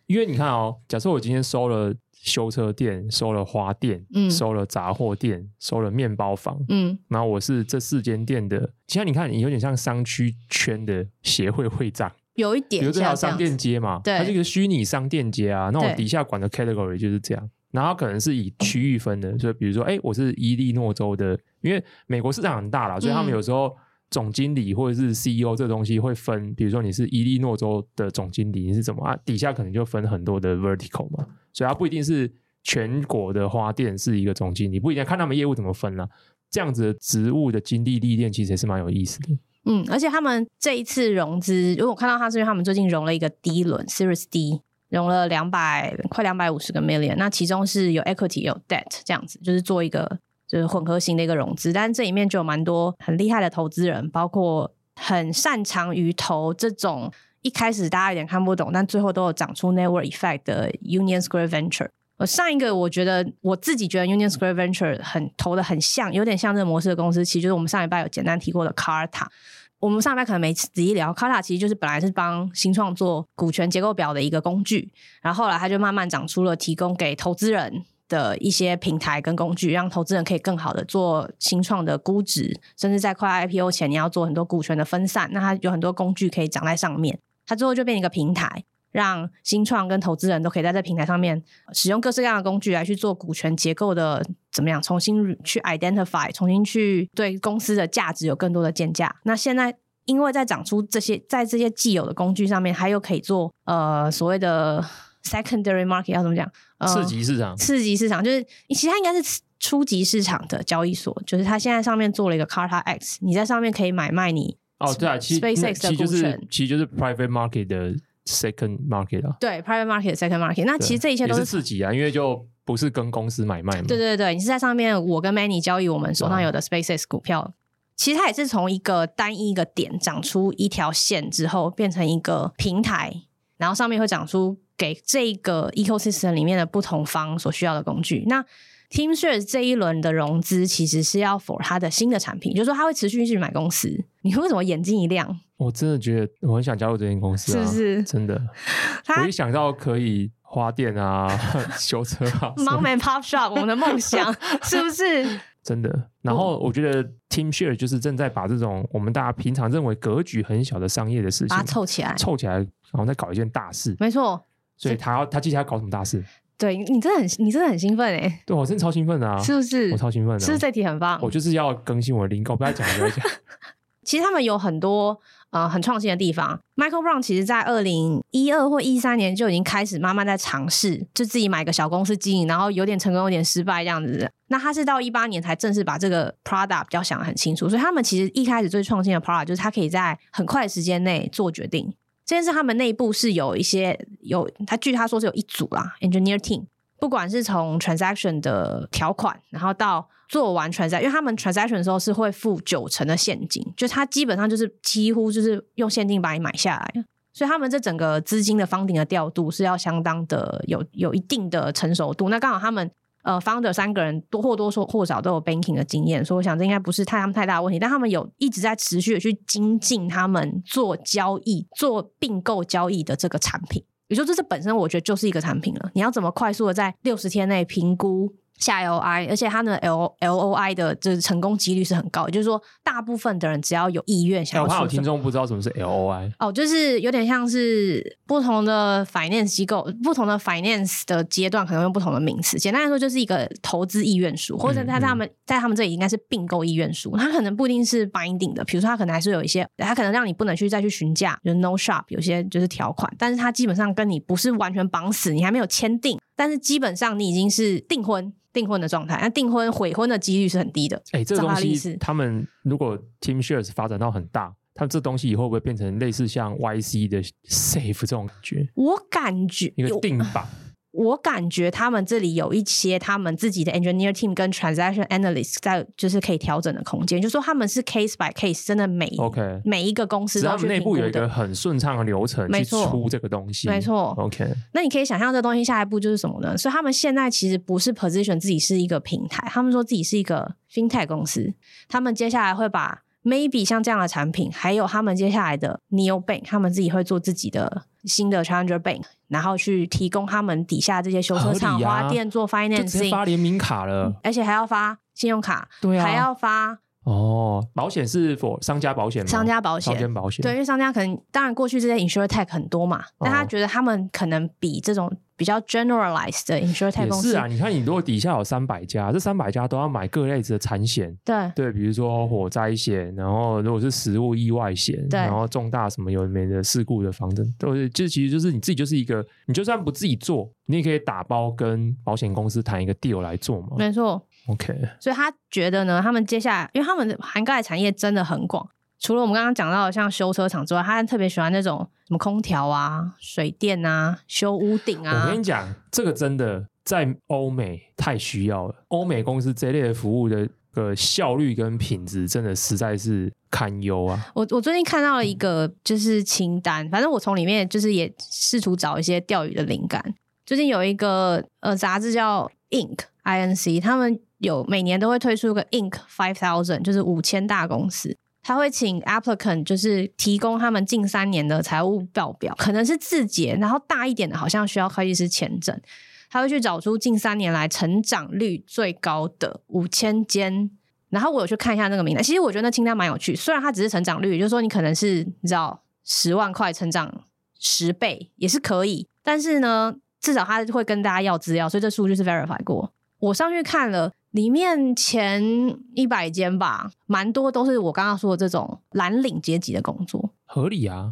因为你看哦，假设我今天收了修车店，收了花店，嗯，收了杂货店，收了面包房，嗯，然后我是这四间店的，其实你看，你有点像商区圈的协会会长，有一点，比如这条商店街嘛，对，它是一个虚拟商店街啊，那我底下管的 category 就是这样。然后可能是以区域分的，所以比如说，哎，我是伊利诺州的，因为美国市场很大啦，所以他们有时候总经理或者是 CEO 这个东西会分，比如说你是伊利诺州的总经理，你是怎么啊？底下可能就分很多的 vertical 嘛，所以它不一定是全国的花店是一个总经理，不一定要看他们业务怎么分了、啊。这样子的职务的经历历练，其实也是蛮有意思的。嗯，而且他们这一次融资，如果我看到他是因为他们最近融了一个 D 轮 Series D，融了两百快两百五十个 million，那其中是有 equity 有 debt 这样子，就是做一个就是混合型的一个融资。但是这里面就有蛮多很厉害的投资人，包括很擅长于投这种一开始大家有点看不懂，但最后都有长出 network effect 的 Union Square Venture。呃，上一个我觉得我自己觉得 Union Square Venture 很投的很像，有点像这个模式的公司，其实就是我们上礼拜有简单提过的 Carta。我们上礼拜可能没仔细聊，Carta 其实就是本来是帮新创做股权结构表的一个工具，然后后来它就慢慢长出了提供给投资人的一些平台跟工具，让投资人可以更好的做新创的估值，甚至在快 IPO 前你要做很多股权的分散，那它有很多工具可以长在上面，它最后就变成一个平台。让新创跟投资人都可以在这平台上面使用各式各样的工具来去做股权结构的怎么样，重新去 identify，重新去对公司的价值有更多的建价。那现在因为在长出这些，在这些既有的工具上面，还有可以做呃所谓的 secondary market 要怎么讲？呃、次级市场。次级市场就是其实它应该是初级市场的交易所，就是它现在上面做了一个 Carta X，你在上面可以买卖你哦对啊，SpaceX 的股权，其实就是其实就是 private market 的。Second market 啊，对，private market，second market，那其实这一切都是刺激啊，因为就不是跟公司买卖吗。对对对，你是在上面，我跟 Manny 交易我们手上有的 SpaceX 股票，其实它也是从一个单一一个点长出一条线之后，变成一个平台，然后上面会长出给这个 ecosystem 里面的不同方所需要的工具。那 Teamshares 这一轮的融资其实是要 for 它的新的产品，就是说它会持续去买公司。你为什么眼睛一亮？我真的觉得我很想加入这间公司啊！是不是？真的，*laughs* 我一想到可以花店啊、*laughs* 修车啊，*laughs* Mom and Pop Shop，我们的梦想 *laughs* 是不是？真的。然后我觉得 Teamshare 就是正在把这种我们大家平常认为格局很小的商业的事情，把它凑起来，凑起来，然后再搞一件大事。没错。所以他要他接下来搞什么大事？对你真的很，你真的很兴奋哎！对我真的超兴奋的啊！是不是？我超兴奋的，是不是这题很棒？我就是要更新我的 lingo，不要讲，不要讲。其实他们有很多呃很创新的地方。Michael Brown 其实在二零一二或一三年就已经开始慢慢在尝试，就自己买个小公司经营，然后有点成功，有点失败这样子。那他是到一八年才正式把这个 product 比较想得很清楚。所以他们其实一开始最创新的 product 就是他可以在很快的时间内做决定。这件事他们内部是有一些有，他据他说是有一组啦，engineer team，不管是从 transaction 的条款，然后到做完 transaction，因为他们 transaction 的时候是会付九成的现金，就他基本上就是几乎就是用现金把你买下来，所以他们这整个资金的 funding 的调度是要相当的有有一定的成熟度。那刚好他们。呃，founder 三个人多或多或少都有 banking 的经验，所以我想这应该不是太他们太大的问题。但他们有一直在持续的去精进他们做交易、做并购交易的这个产品。也就说，这本身我觉得就是一个产品了。你要怎么快速的在六十天内评估？下 LOI，而且它的 L LOI 的就是成功几率是很高，也就是说，大部分的人只要有意愿想要，我怕有听众不知道什么是 LOI 哦，就是有点像是不同的 finance 机构、不同的 finance 的阶段可能用不同的名词。简单来说，就是一个投资意愿书，或者在他们、嗯嗯、在他们这里应该是并购意愿书。它可能不一定是 binding 的，比如说它可能还是有一些，它可能让你不能去再去询价，就是 no shop 有些就是条款，但是它基本上跟你不是完全绑死，你还没有签订，但是基本上你已经是订婚。订婚的状态，那订婚悔婚的几率是很低的。哎、欸，这个东西，他们如果 Teamshares 发展到很大，他们这东西以后会不会变成类似像 YC 的 Safe 这种感觉？我感觉一个定版。我感觉他们这里有一些他们自己的 engineer team 跟 transaction analyst 在就是可以调整的空间，就是说他们是 case by case，真的每 OK 每一个公司都去内部有一个很顺畅的流程去出这个东西，没错，OK。那你可以想象这东西下一步就是什么呢？所以他们现在其实不是 position 自己是一个平台，他们说自己是一个 fintech 公司，他们接下来会把 maybe 像这样的产品，还有他们接下来的 neo bank，他们自己会做自己的。新的 Challenger Bank，然后去提供他们底下这些修车厂、花店做 financing，发联名卡了，而且还要发信用卡，对啊，还要发哦，保险是 for 商家保险吗？商家保险，商家保险。对，因为商家可能当然过去这些 insure tech 很多嘛，但他觉得他们可能比这种。比较 generalized 的 insure tech 公司也是啊，你看你如果底下有三百家，这三百家都要买各类子的产险，对对，比如说火灾险，然后如果是食物意外险，然后重大什么有没的事故的防震，都是就其实就是你自己就是一个，你就算不自己做，你也可以打包跟保险公司谈一个 deal 来做嘛，没错，OK，所以他觉得呢，他们接下来，因为他们涵盖的产业真的很广。除了我们刚刚讲到的像修车厂之外，他还特别喜欢那种什么空调啊、水电啊、修屋顶啊。我跟你讲，这个真的在欧美太需要了。欧美公司这类的服务的个效率跟品质，真的实在是堪忧啊！我我最近看到了一个就是清单，反正我从里面就是也试图找一些钓鱼的灵感。最近有一个呃杂志叫 Inc. Inc. 他们有每年都会推出个 Inc. Five Thousand，就是五千大公司。他会请 applicant 就是提供他们近三年的财务报表，可能是自结，然后大一点的，好像需要会计师签证。他会去找出近三年来成长率最高的五千间，然后我有去看一下那个名单。其实我觉得那清单蛮有趣，虽然它只是成长率，就是说你可能是你知道十万块成长十倍也是可以，但是呢，至少他会跟大家要资料，所以这数据是 verify 过。我上去看了。里面前一百间吧，蛮多都是我刚刚说的这种蓝领阶级的工作，合理啊，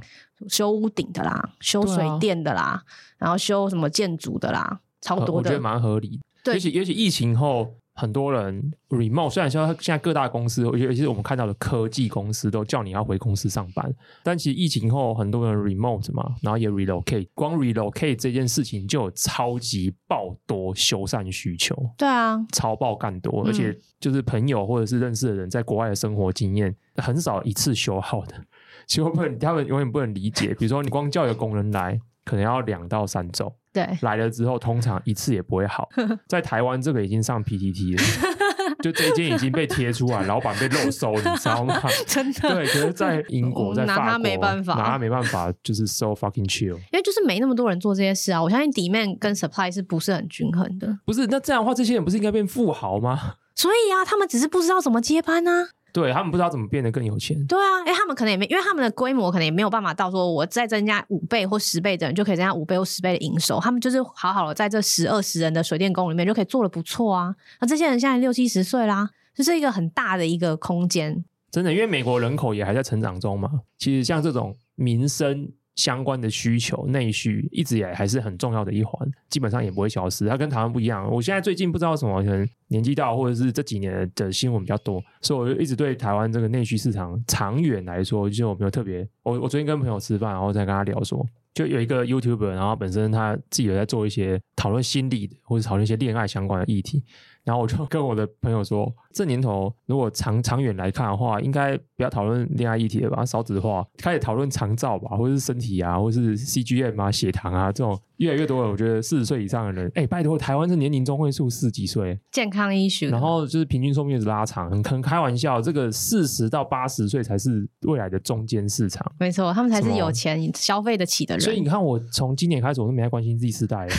修屋顶的啦，修水电的啦，啊、然后修什么建筑的啦，超多的，我觉得蛮合理。对，尤其尤其疫情后。很多人 remote，虽然说现在各大公司，尤其是我们看到的科技公司，都叫你要回公司上班，但其实疫情后很多人 remote 嘛，然后也 relocate，光 relocate 这件事情就有超级爆多修缮需求。对啊，超爆干多，而且就是朋友或者是认识的人在国外的生活经验很少一次修好的，*laughs* 其实不能，他们永远不能理解。比如说你光叫一个工人来，可能要两到三周。对，来了之后，通常一次也不会好。*laughs* 在台湾，这个已经上 PTT 了，*laughs* 就这一间已经被贴出来，老板被肉收，你知道吗？*laughs* 真的。对，可是，在英国，在法国，拿他没办法，拿他没办法，就是 so fucking chill。因为就是没那么多人做这些事啊。我相信 demand 跟 supply 是不是很均衡的？不是，那这样的话，这些人不是应该变富豪吗？所以啊，他们只是不知道怎么接班呢、啊。对，他们不知道怎么变得更有钱。对啊，哎，他们可能也没，因为他们的规模可能也没有办法到说，我再增加五倍或十倍的人就可以增加五倍或十倍的营收。他们就是好好的在这十二十人的水电工里面就可以做的不错啊。那这些人现在六七十岁啦，就是一个很大的一个空间。真的，因为美国人口也还在成长中嘛。其实像这种民生。相关的需求内需一直以来还是很重要的一环，基本上也不会消失。它跟台湾不一样。我现在最近不知道什么，可能年纪大，或者是这几年的新闻比较多，所以我就一直对台湾这个内需市场长远来说，就我没有特别。我我昨天跟朋友吃饭，然后再跟他聊说，就有一个 YouTuber，然后本身他自己有在做一些讨论心理的，或者讨论一些恋爱相关的议题。然后我就 *laughs* 跟我的朋友说，这年头如果长长远来看的话，应该不要讨论恋爱议题了吧，少子化，开始讨论长照吧，或者是身体啊，或者是 CGM 啊、血糖啊这种越来越多了。我觉得四十岁以上的人，哎，拜托，台湾这年龄中位数四十几岁，健康医学，然后就是平均寿命一直拉长，很很开玩笑，这个四十到八十岁才是未来的中间市场。没错，他们才是有钱消费得起的人。所以你看，我从今年开始，我都没太关心 Z 世代了。*laughs*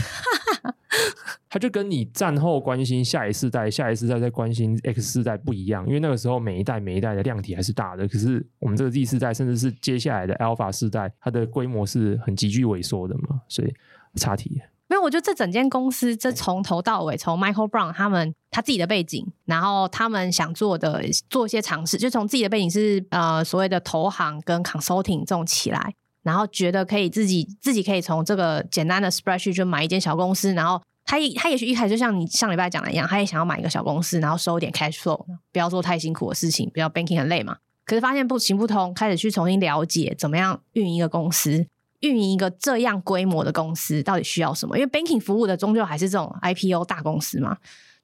*laughs* 他就跟你战后关心下一世代，下一世代在关心 X 世代不一样，因为那个时候每一代每一代的量体还是大的，可是我们这个 Z 世代，甚至是接下来的 Alpha 世代，它的规模是很急剧萎缩的嘛，所以差题。没有，我觉得这整间公司，这从头到尾，从 Michael Brown 他们他自己的背景，然后他们想做的做一些尝试，就从自己的背景是呃所谓的投行跟 consulting 这种起来。然后觉得可以自己自己可以从这个简单的 spreadsheet 就买一间小公司，然后他也他也许一开始就像你上礼拜讲的一样，他也想要买一个小公司，然后收一点 cash flow，不要做太辛苦的事情，不要 banking 很累嘛。可是发现不行不通，开始去重新了解怎么样运营一个公司，运营一个这样规模的公司到底需要什么？因为 banking 服务的终究还是这种 IPO 大公司嘛。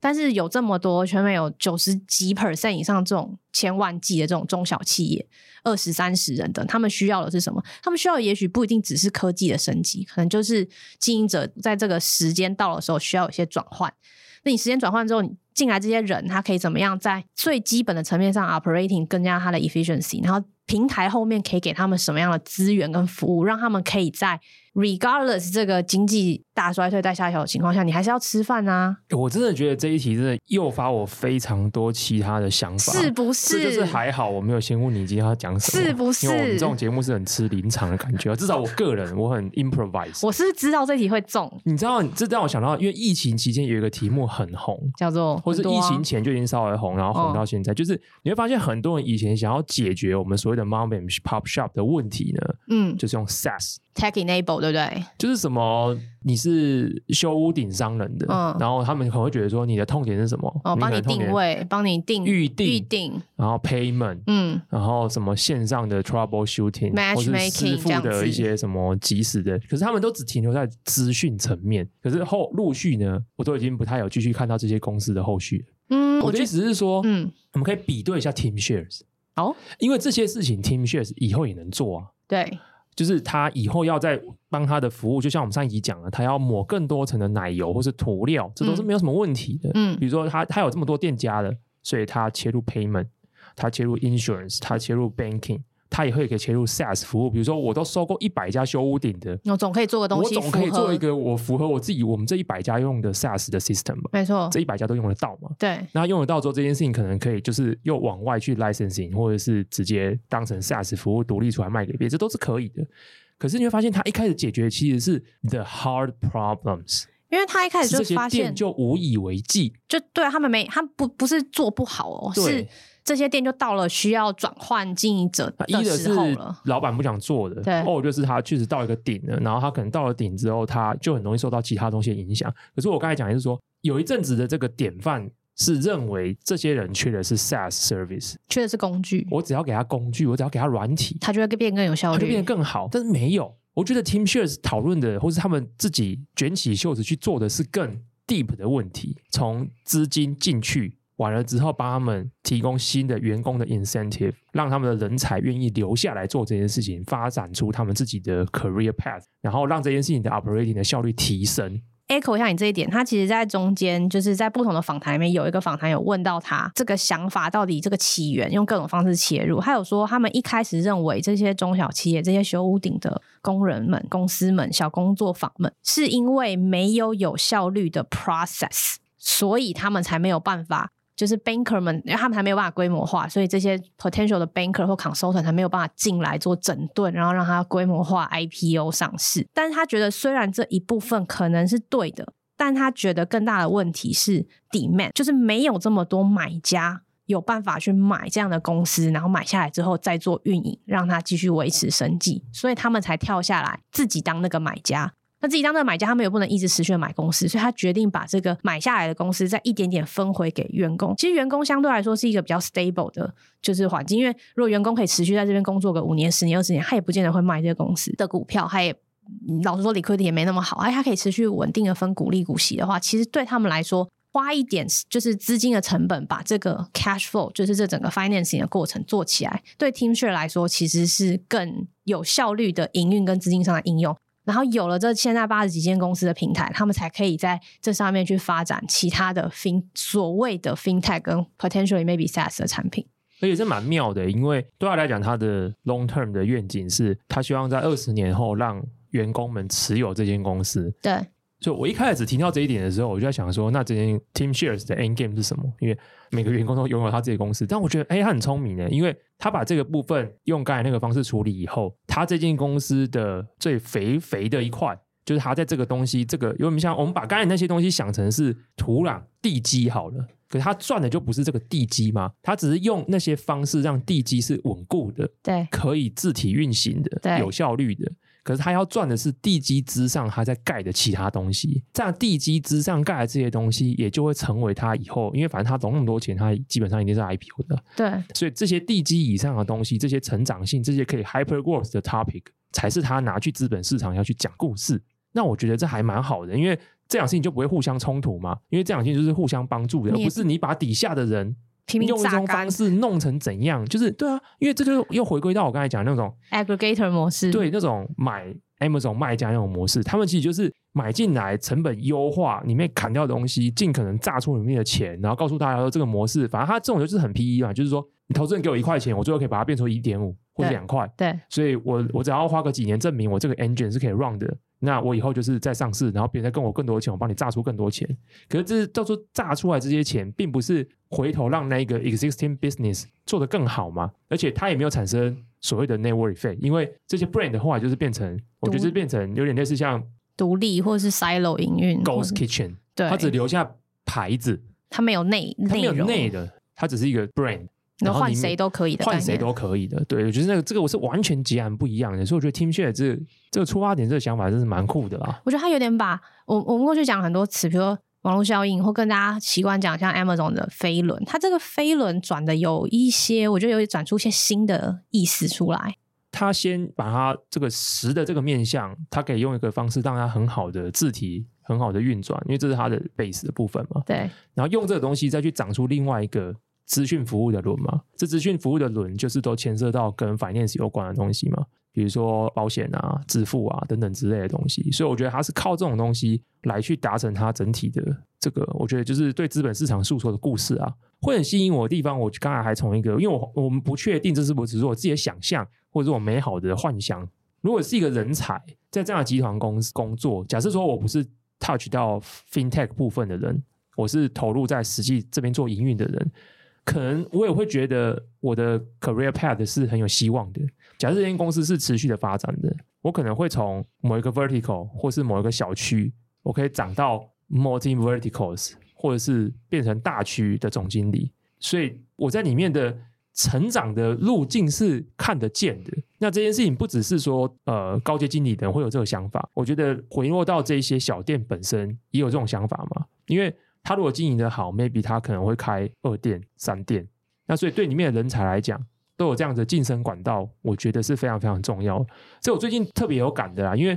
但是有这么多，全美有九十几 percent 以上这种千万计的这种中小企业，二十三十人的，他们需要的是什么？他们需要也许不一定只是科技的升级，可能就是经营者在这个时间到的时候需要有些转换。那你时间转换之后，你进来这些人，他可以怎么样在最基本的层面上 operating 更加他的 efficiency，然后平台后面可以给他们什么样的资源跟服务，让他们可以在 regardless 这个经济大衰退、大萧条的情况下，你还是要吃饭啊！我真的觉得这一题真的诱发我非常多其他的想法，是不是？这就是还好我没有先问你今天要讲什么，是不是？因为我们这种节目是很吃临场的感觉，至少我个人我很 improvise。我是知道这题会中，你知道，这让我想到，因为疫情期间有一个题目很红，叫做，或是疫情前就已经稍微红，然后红到现在，哦、就是你会发现很多人以前想要解决我们所谓的 mom and pop shop 的问题呢，嗯，就是用 SaaS。Tech enable 对不对？就是什么你是修屋顶商人的，嗯，然后他们可能会觉得说你的痛点是什么？哦，帮你定位，帮你定预定预定，然后 payment，嗯，然后什么线上的 troubleshooting，或是师傅的一些什么及时的，可是他们都只停留在资讯层面，可是后陆续呢，我都已经不太有继续看到这些公司的后续。嗯，我的意思是说，嗯，我们可以比对一下 TeamShares，哦，因为这些事情 TeamShares 以后也能做啊，对。就是他以后要再帮他的服务，就像我们上一集讲了，他要抹更多层的奶油或是涂料，这都是没有什么问题的。嗯，比如说他他有这么多店家了，所以他切入 payment，他切入 insurance，他切入 banking。他也会可以切入 SaaS 服务，比如说我都收购一百家修屋顶的，我总可以做个东西，我总可以做一个我符合我自己我们这一百家用的 SaaS 的 system 吧？没错，这一百家都用得到嘛？对，那用得到之后，这件事情可能可以就是又往外去 licensing，或者是直接当成 SaaS 服务独立出来卖给别人，这都是可以的。可是你会发现，他一开始解决其实是 the hard problems，因为他一开始就发现就无以为继，就对他们没他不不是做不好哦，是。这些店就到了需要转换经营者的时候了。老板不想做的，对，或者就是他确实到一个顶了，然后他可能到了顶之后，他就很容易受到其他东西的影响。可是我刚才讲的是说，有一阵子的这个典范是认为这些人缺的是 SaaS service，缺的是工具。我只要给他工具，我只要给他软体，他就会变更有效率，他就变得更好。但是没有，我觉得 TeamShares 讨论的，或是他们自己卷起袖子去做的是更 deep 的问题，从资金进去。完了之后，帮他们提供新的员工的 incentive，让他们的人才愿意留下来做这件事情，发展出他们自己的 career path，然后让这件事情的 operating 的效率提升。Echo 像你这一点，他其实在中间就是在不同的访谈里面有一个访谈有问到他这个想法到底这个起源，用各种方式切入。他有说他们一开始认为这些中小企业、这些修屋顶的工人们、公司们、小工作坊们，是因为没有有效率的 process，所以他们才没有办法。就是 banker 们，因为他们还没有办法规模化，所以这些 potential 的 banker 或 consultant 还没有办法进来做整顿，然后让它规模化 IPO 上市。但是他觉得，虽然这一部分可能是对的，但他觉得更大的问题是 demand，就是没有这么多买家有办法去买这样的公司，然后买下来之后再做运营，让它继续维持生计，所以他们才跳下来自己当那个买家。他自己当那个买家，他们又不能一直持续的买公司，所以他决定把这个买下来的公司再一点点分回给员工。其实员工相对来说是一个比较 stable 的，就是环境，因为如果员工可以持续在这边工作个五年、十年、二十年，他也不见得会卖这个公司的股票，他也老实说，liquidity 也没那么好。哎，他可以持续稳定的分股利、股息的话，其实对他们来说，花一点就是资金的成本，把这个 cash flow，就是这整个 financing 的过程做起来，对 TeamShare 来说，其实是更有效率的营运跟资金上的应用。然后有了这现在八十几间公司的平台，他们才可以在这上面去发展其他的 fin 所谓的 FinTech 跟 potentially maybe SaaS 的产品。而且这蛮妙的，因为对他来讲，他的 long term 的愿景是他希望在二十年后让员工们持有这间公司。对。所以我一开始只听到这一点的时候，我就在想说，那这件 TeamShares 的 end game 是什么？因为每个员工都拥有他自己的公司。但我觉得，哎，他很聪明的，因为他把这个部分用刚才那个方式处理以后，他这间公司的最肥肥的一块，就是他在这个东西，这个因为我们像我们把刚才那些东西想成是土壤地基好了，可是他赚的就不是这个地基吗？他只是用那些方式让地基是稳固的，对，可以自体运行的，对，有效率的。可是他要赚的是地基之上，他在盖的其他东西。这样地基之上盖的这些东西，也就会成为他以后，因为反正他融那么多钱，他基本上一定是 IPO 的。对，所以这些地基以上的东西，这些成长性，这些可以 hyper growth 的 topic，才是他拿去资本市场要去讲故事。那我觉得这还蛮好的，因为这两事情就不会互相冲突嘛。因为这两件就是互相帮助的，而不是你把底下的人。用这种方式弄成怎样？就是对啊，因为这就又回归到我刚才讲的那种 aggregator 模式，对那种买 Amazon 卖家那种模式，他们其实就是买进来成本优化，里面砍掉的东西，尽可能榨出里面的钱，然后告诉大家说这个模式，反正他这种就是很 PE 嘛，就是说你投资人给我一块钱，我最后可以把它变成一点五，或者两块。对，所以我我只要花个几年证明我这个 engine 是可以 run 的，那我以后就是再上市，然后别人再跟我更多钱，我帮你榨出更多钱。可是这是到时候榨出来这些钱，并不是回头让那个 existing business 做得更好嘛，而且它也没有产生所谓的 network effect，因为这些 brand 的话就是变成，我觉得是变成有点类似像独立或者是 silo 营运 ghost kitchen，对，它只留下牌子，它没有内，它没有内的，它只是一个 brand。然后换谁都可以的，换谁都可以的。对，我觉得那个这个我是完全截然不一样的，所以我觉得 Teamshare 这个、这个出发点、这个想法真是蛮酷的啦。我觉得他有点把我我们过去讲很多词，比如说网络效应，或跟大家习惯讲像 Amazon 的飞轮，它这个飞轮转的有一些，我觉得有转出一些新的意思出来。他先把它这个实的这个面向，他可以用一个方式让它很好的字体很好的运转，因为这是它的 base 的部分嘛。对，然后用这个东西再去长出另外一个。资讯服务的轮嘛，这资讯服务的轮就是都牵涉到跟 finance 有关的东西嘛，比如说保险啊、支付啊等等之类的东西。所以我觉得它是靠这种东西来去达成它整体的这个，我觉得就是对资本市场诉说的故事啊，会很吸引我的地方。我刚才还从一个，因为我我们不确定这是不是只是我自己的想象，或者是我美好的幻想。如果是一个人才在这样的集团公司工作，假设说我不是 touch 到 fintech 部分的人，我是投入在实际这边做营运的人。可能我也会觉得我的 career path 是很有希望的。假设这间公司是持续的发展的，我可能会从某一个 vertical 或是某一个小区，我可以涨到 multi verticals，或者是变成大区的总经理。所以我在里面的成长的路径是看得见的。那这件事情不只是说呃高阶经理人会有这个想法，我觉得回落到这些小店本身也有这种想法嘛，因为。他如果经营的好，maybe 他可能会开二店、三店。那所以对里面的人才来讲，都有这样的晋升管道，我觉得是非常非常重要。所以我最近特别有感的啦，因为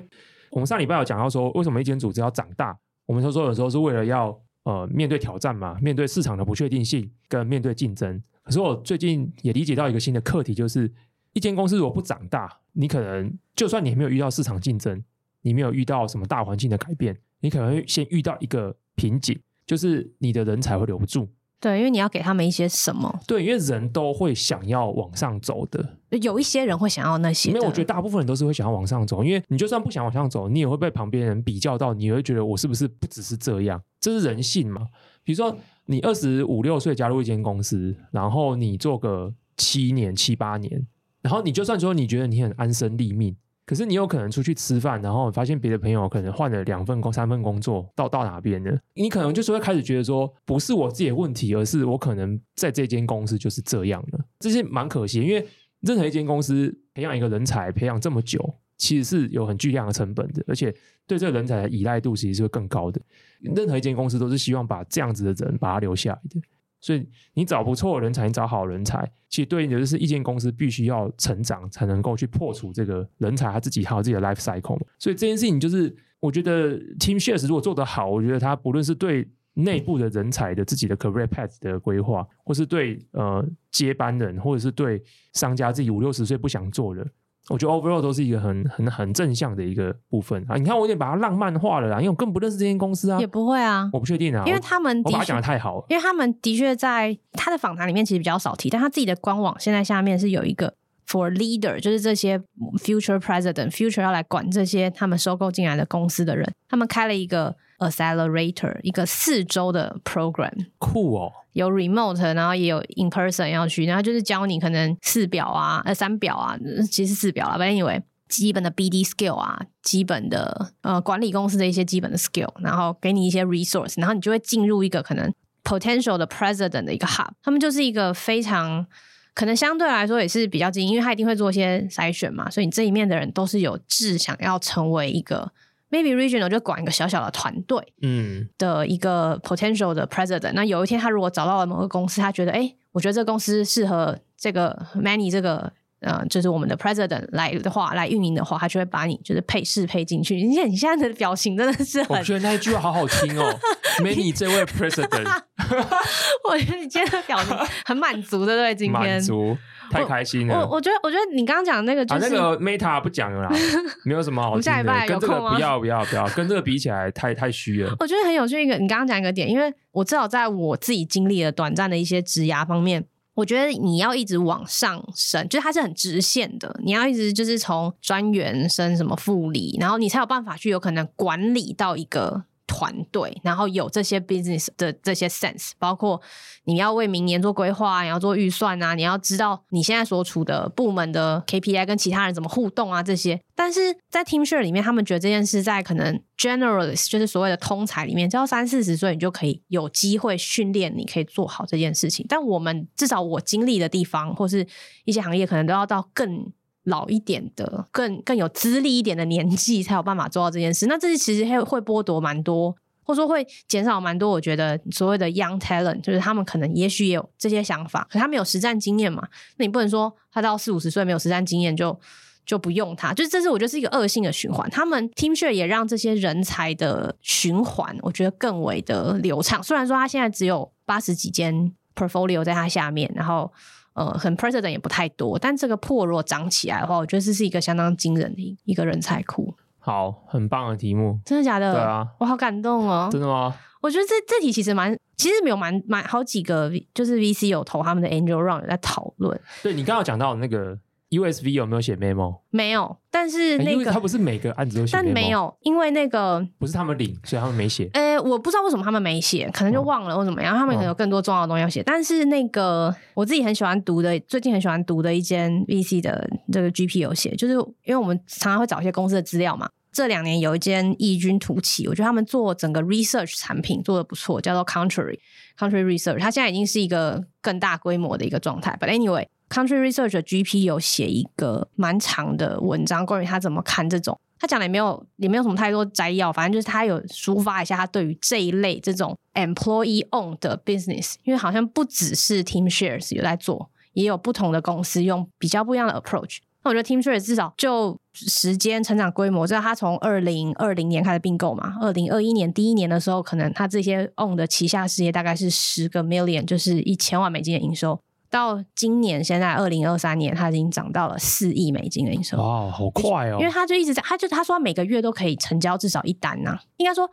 我们上礼拜有讲到说，为什么一间组织要长大？我们说说有时候是为了要呃面对挑战嘛，面对市场的不确定性，跟面对竞争。可是我最近也理解到一个新的课题，就是一间公司如果不长大，你可能就算你没有遇到市场竞争，你没有遇到什么大环境的改变，你可能会先遇到一个瓶颈。就是你的人才会留不住，对，因为你要给他们一些什么？对，因为人都会想要往上走的，有一些人会想要那些，没有，我觉得大部分人都是会想要往上走，因为你就算不想往上走，你也会被旁边人比较到，你会觉得我是不是不只是这样？这是人性嘛？比如说你二十五六岁加入一间公司，然后你做个七年七八年，然后你就算说你觉得你很安身立命。可是你有可能出去吃饭，然后发现别的朋友可能换了两份工、三份工作，到到哪边呢？你可能就是会开始觉得说，不是我自己的问题，而是我可能在这间公司就是这样的。这是蛮可惜，因为任何一间公司培养一个人才，培养这么久，其实是有很巨量的成本的，而且对这个人才的依赖度其实是会更高的。任何一间公司都是希望把这样子的人把他留下来的。所以你找不错的人才，你找好人才，其实对应的就是一间公司必须要成长，才能够去破除这个人才他自己还有自己的 life cycle。所以这件事情就是，我觉得 Teamshares 如果做得好，我觉得他不论是对内部的人才的自己的 career path 的规划，或是对呃接班人，或者是对商家自己五六十岁不想做的。我觉得 overall 都是一个很很很正向的一个部分啊！你看我有点把它浪漫化了啦，因为我根本不认识这间公司啊，也不会啊，我不确定啊，因为他们的确，我把它讲的太好了，因为他们的确在他的访谈里面其实比较少提，但他自己的官网现在下面是有一个 for leader，就是这些 future president future 要来管这些他们收购进来的公司的人，他们开了一个 accelerator，一个四周的 program，酷哦。有 remote，然后也有 in person 要去，然后就是教你可能四表啊，呃三表啊，其实四表啊，反正以为基本的 BD skill 啊，基本的呃管理公司的一些基本的 skill，然后给你一些 resource，然后你就会进入一个可能 potential 的 president 的一个 hub，他们就是一个非常可能相对来说也是比较精英，因为他一定会做一些筛选嘛，所以你这一面的人都是有志想要成为一个。Maybe regional 就管一个小小的团队，嗯，的一个 potential 的 president。那有一天他如果找到了某个公司，他觉得，哎，我觉得这个公司适合这个 Manny 这个，呃，就是我们的 president 来的话，来运营的话，他就会把你就是配适配进去。你看你现在的表情真的是很，我觉得那一句话好好听哦，*laughs* Manny 这位 president，*laughs* 我觉得你今天的表情很满足，对不对？今天满足。太开心了！我我，觉得，我觉得你刚刚讲的那个就是、啊、那个 Meta 不讲了啦，*laughs* 没有什么好听的。我们下礼拜有空吗？跟这个不要不要不要，跟这个比起来太太虚了。我觉得很有趣一个，你刚刚讲一个点，因为我至少在我自己经历了短暂的一些职涯方面，我觉得你要一直往上升，就是它是很直线的，你要一直就是从专员升什么副理，然后你才有办法去有可能管理到一个。团队，然后有这些 business 的这些 sense，包括你要为明年做规划，你要做预算啊，你要知道你现在所处的部门的 KPI 跟其他人怎么互动啊，这些。但是在 Teamshare 里面，他们觉得这件事在可能 generalist 就是所谓的通才里面，只要三四十岁，你就可以有机会训练，你可以做好这件事情。但我们至少我经历的地方，或是一些行业，可能都要到更。老一点的，更更有资历一点的年纪，才有办法做到这件事。那这些其实会会剥夺蛮多，或者说会减少蛮多。我觉得所谓的 young talent，就是他们可能也许也有这些想法，可他没有实战经验嘛。那你不能说他到四五十岁没有实战经验就就不用他，就是这是我觉得是一个恶性的循环。他们 TeamShare 也让这些人才的循环，我觉得更为的流畅。虽然说他现在只有八十几间 portfolio 在他下面，然后。呃，很 president 也不太多，但这个破如果涨起来的话，我觉得这是一个相当惊人的一个人才库。好，很棒的题目，真的假的？对啊，我好感动哦。真的吗？我觉得这这题其实蛮，其实没有蛮蛮好几个，就是 VC 有投他们的 Angel Round 有在讨论。对，你刚刚讲到那个。USV 有没有写 memo？没有，但是那个、欸、因为他不是每个案子都写，但没有，因为那个不是他们领，所以他们没写。呃，我不知道为什么他们没写，可能就忘了或怎么样，他们可能有更多重要的东西要写。但是那个我自己很喜欢读的，最近很喜欢读的一间 VC 的这个 GP 有写，就是因为我们常常会找一些公司的资料嘛。这两年有一间异军突起，我觉得他们做整个 research 产品做的不错，叫做 Country Country Research，它现在已经是一个更大规模的一个状态。But anyway。Country Research 的 GP 有写一个蛮长的文章，关于他怎么看这种。他讲的也没有，也没有什么太多摘要，反正就是他有抒发一下他对于这一类这种 employee Own 的 business，因为好像不只是 TeamShares 有在做，也有不同的公司用比较不一样的 approach。那我觉得 TeamShares 至少就时间成长规模，知道他从二零二零年开始并购嘛，二零二一年第一年的时候，可能他这些 own 的旗下事业大概是十个 million，就是一千万美金的营收。到今年，现在二零二三年，它已经涨到了四亿美金的营收。哇，好快哦！因为他就一直在，他就他说他每个月都可以成交至少一单呐、啊。应该说，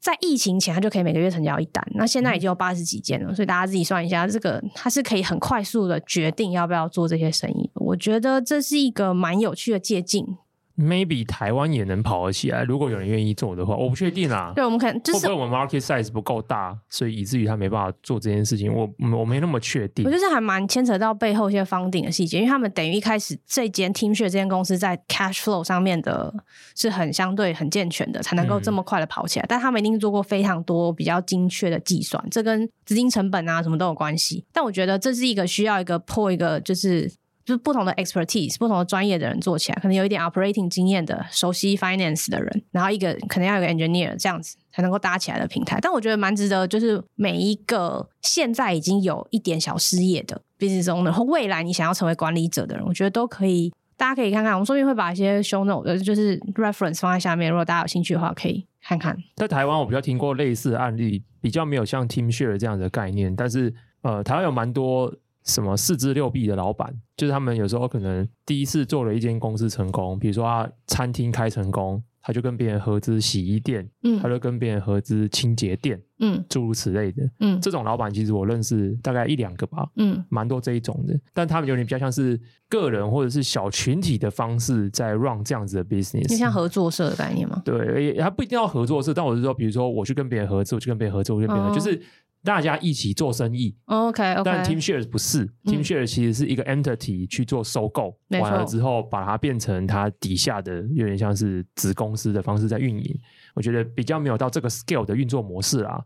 在疫情前，他就可以每个月成交一单。那现在已经有八十几件了，所以大家自己算一下，这个他是可以很快速的决定要不要做这些生意。我觉得这是一个蛮有趣的借镜。Maybe 台湾也能跑得起来，如果有人愿意做的话，我不确定啊。对，我们可能就是会不会我们 market size 不够大，所以以至于他没办法做这件事情。我我没那么确定。我就是还蛮牵扯到背后一些 funding 的细节，因为他们等于一开始这间 TeamShare 这间公司在 cash flow 上面的是很相对很健全的，才能够这么快的跑起来。嗯、但他们一定做过非常多比较精确的计算，这跟资金成本啊什么都有关系。但我觉得这是一个需要一个破一个就是。就是不同的 expertise，不同的专业的人做起来，可能有一点 operating 经验的、熟悉 finance 的人，然后一个可能要有个 engineer，这样子才能够搭起来的平台。但我觉得蛮值得，就是每一个现在已经有一点小事业的 business owner，和未来你想要成为管理者的人，我觉得都可以，大家可以看看。我们说不定会把一些 show note，就是 reference 放在下面，如果大家有兴趣的话，可以看看。在台湾，我比较听过类似案例，比较没有像 TeamShare 这样的概念，但是呃，台湾有蛮多。什么四肢六臂的老板，就是他们有时候可能第一次做了一间公司成功，比如说他餐厅开成功，他就跟别人合资洗衣店，嗯，他就跟别人合资清洁店，嗯，诸如此类的，嗯，这种老板其实我认识大概一两个吧，嗯，蛮多这一种的，但他们有点比较像是个人或者是小群体的方式在 run 这样子的 business，就像合作社的概念吗？对，还不一定要合作社，但我是说，比如说我去跟别人合作，我去跟别人合作，我去跟别人合作，就是。大家一起做生意，OK OK，但 TeamShare 不是、嗯、，TeamShare 其实是一个 entity 去做收购，完了之后把它变成它底下的有点像是子公司的方式在运营。我觉得比较没有到这个 scale 的运作模式啦。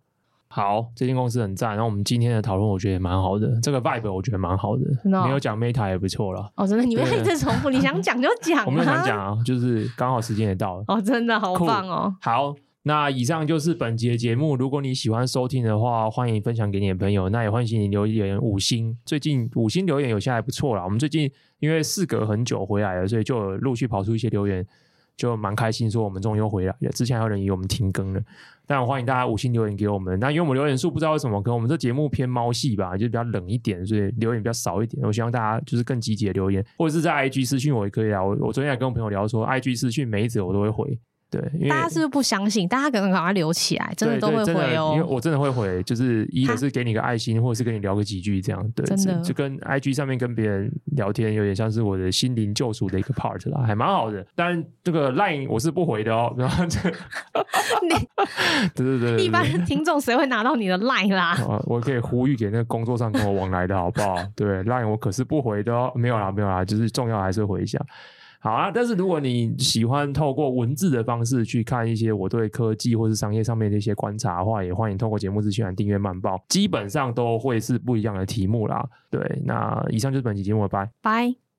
好，这间公司很赞，然后我们今天的讨论我觉得也蛮好的，这个 vibe 我觉得蛮好的，哦、没有讲 Meta 也不错了。哦，真的，你们一直重复，你想讲就讲，*laughs* 我们想讲啊，就是刚好时间也到了。哦，真的好棒哦。好。那以上就是本集的节目。如果你喜欢收听的话，欢迎分享给你的朋友。那也欢迎你留言五星。最近五星留言有些还不错啦。我们最近因为事隔很久回来了，所以就陆续跑出一些留言，就蛮开心，说我们终于又回来了。之前还有人以为我们停更了，但我欢迎大家五星留言给我们。那因为我们留言数不知道为什么，可能我们这节目偏猫系吧，就比较冷一点，所以留言比较少一点。我希望大家就是更积极的留言，或者是在 IG 私讯我也可以啊。我我昨天还跟我朋友聊说，IG 私讯每一则我都会回。对，因为大家是不是不相信？大家可能赶快留起来，真的都会回哦。因为我真的会回，就是一的是给你个爱心，或者是跟你聊个几句这样。对，真的就跟 IG 上面跟别人聊天，有点像是我的心灵救赎的一个 part 啦，还蛮好的。但这个 Line 我是不回的哦。然后这，*laughs* 你对对对，对，一般听众谁会拿到你的 Line 啦？我可以呼吁给那个工作上跟我往来的好不好？对，Line 我可是不回的哦。没有啦，没有啦，就是重要还是回一下。好啊，但是如果你喜欢透过文字的方式去看一些我对科技或是商业上面的一些观察的话，也欢迎透过节目资讯栏订阅漫报，基本上都会是不一样的题目啦。对，那以上就是本期节目，拜拜。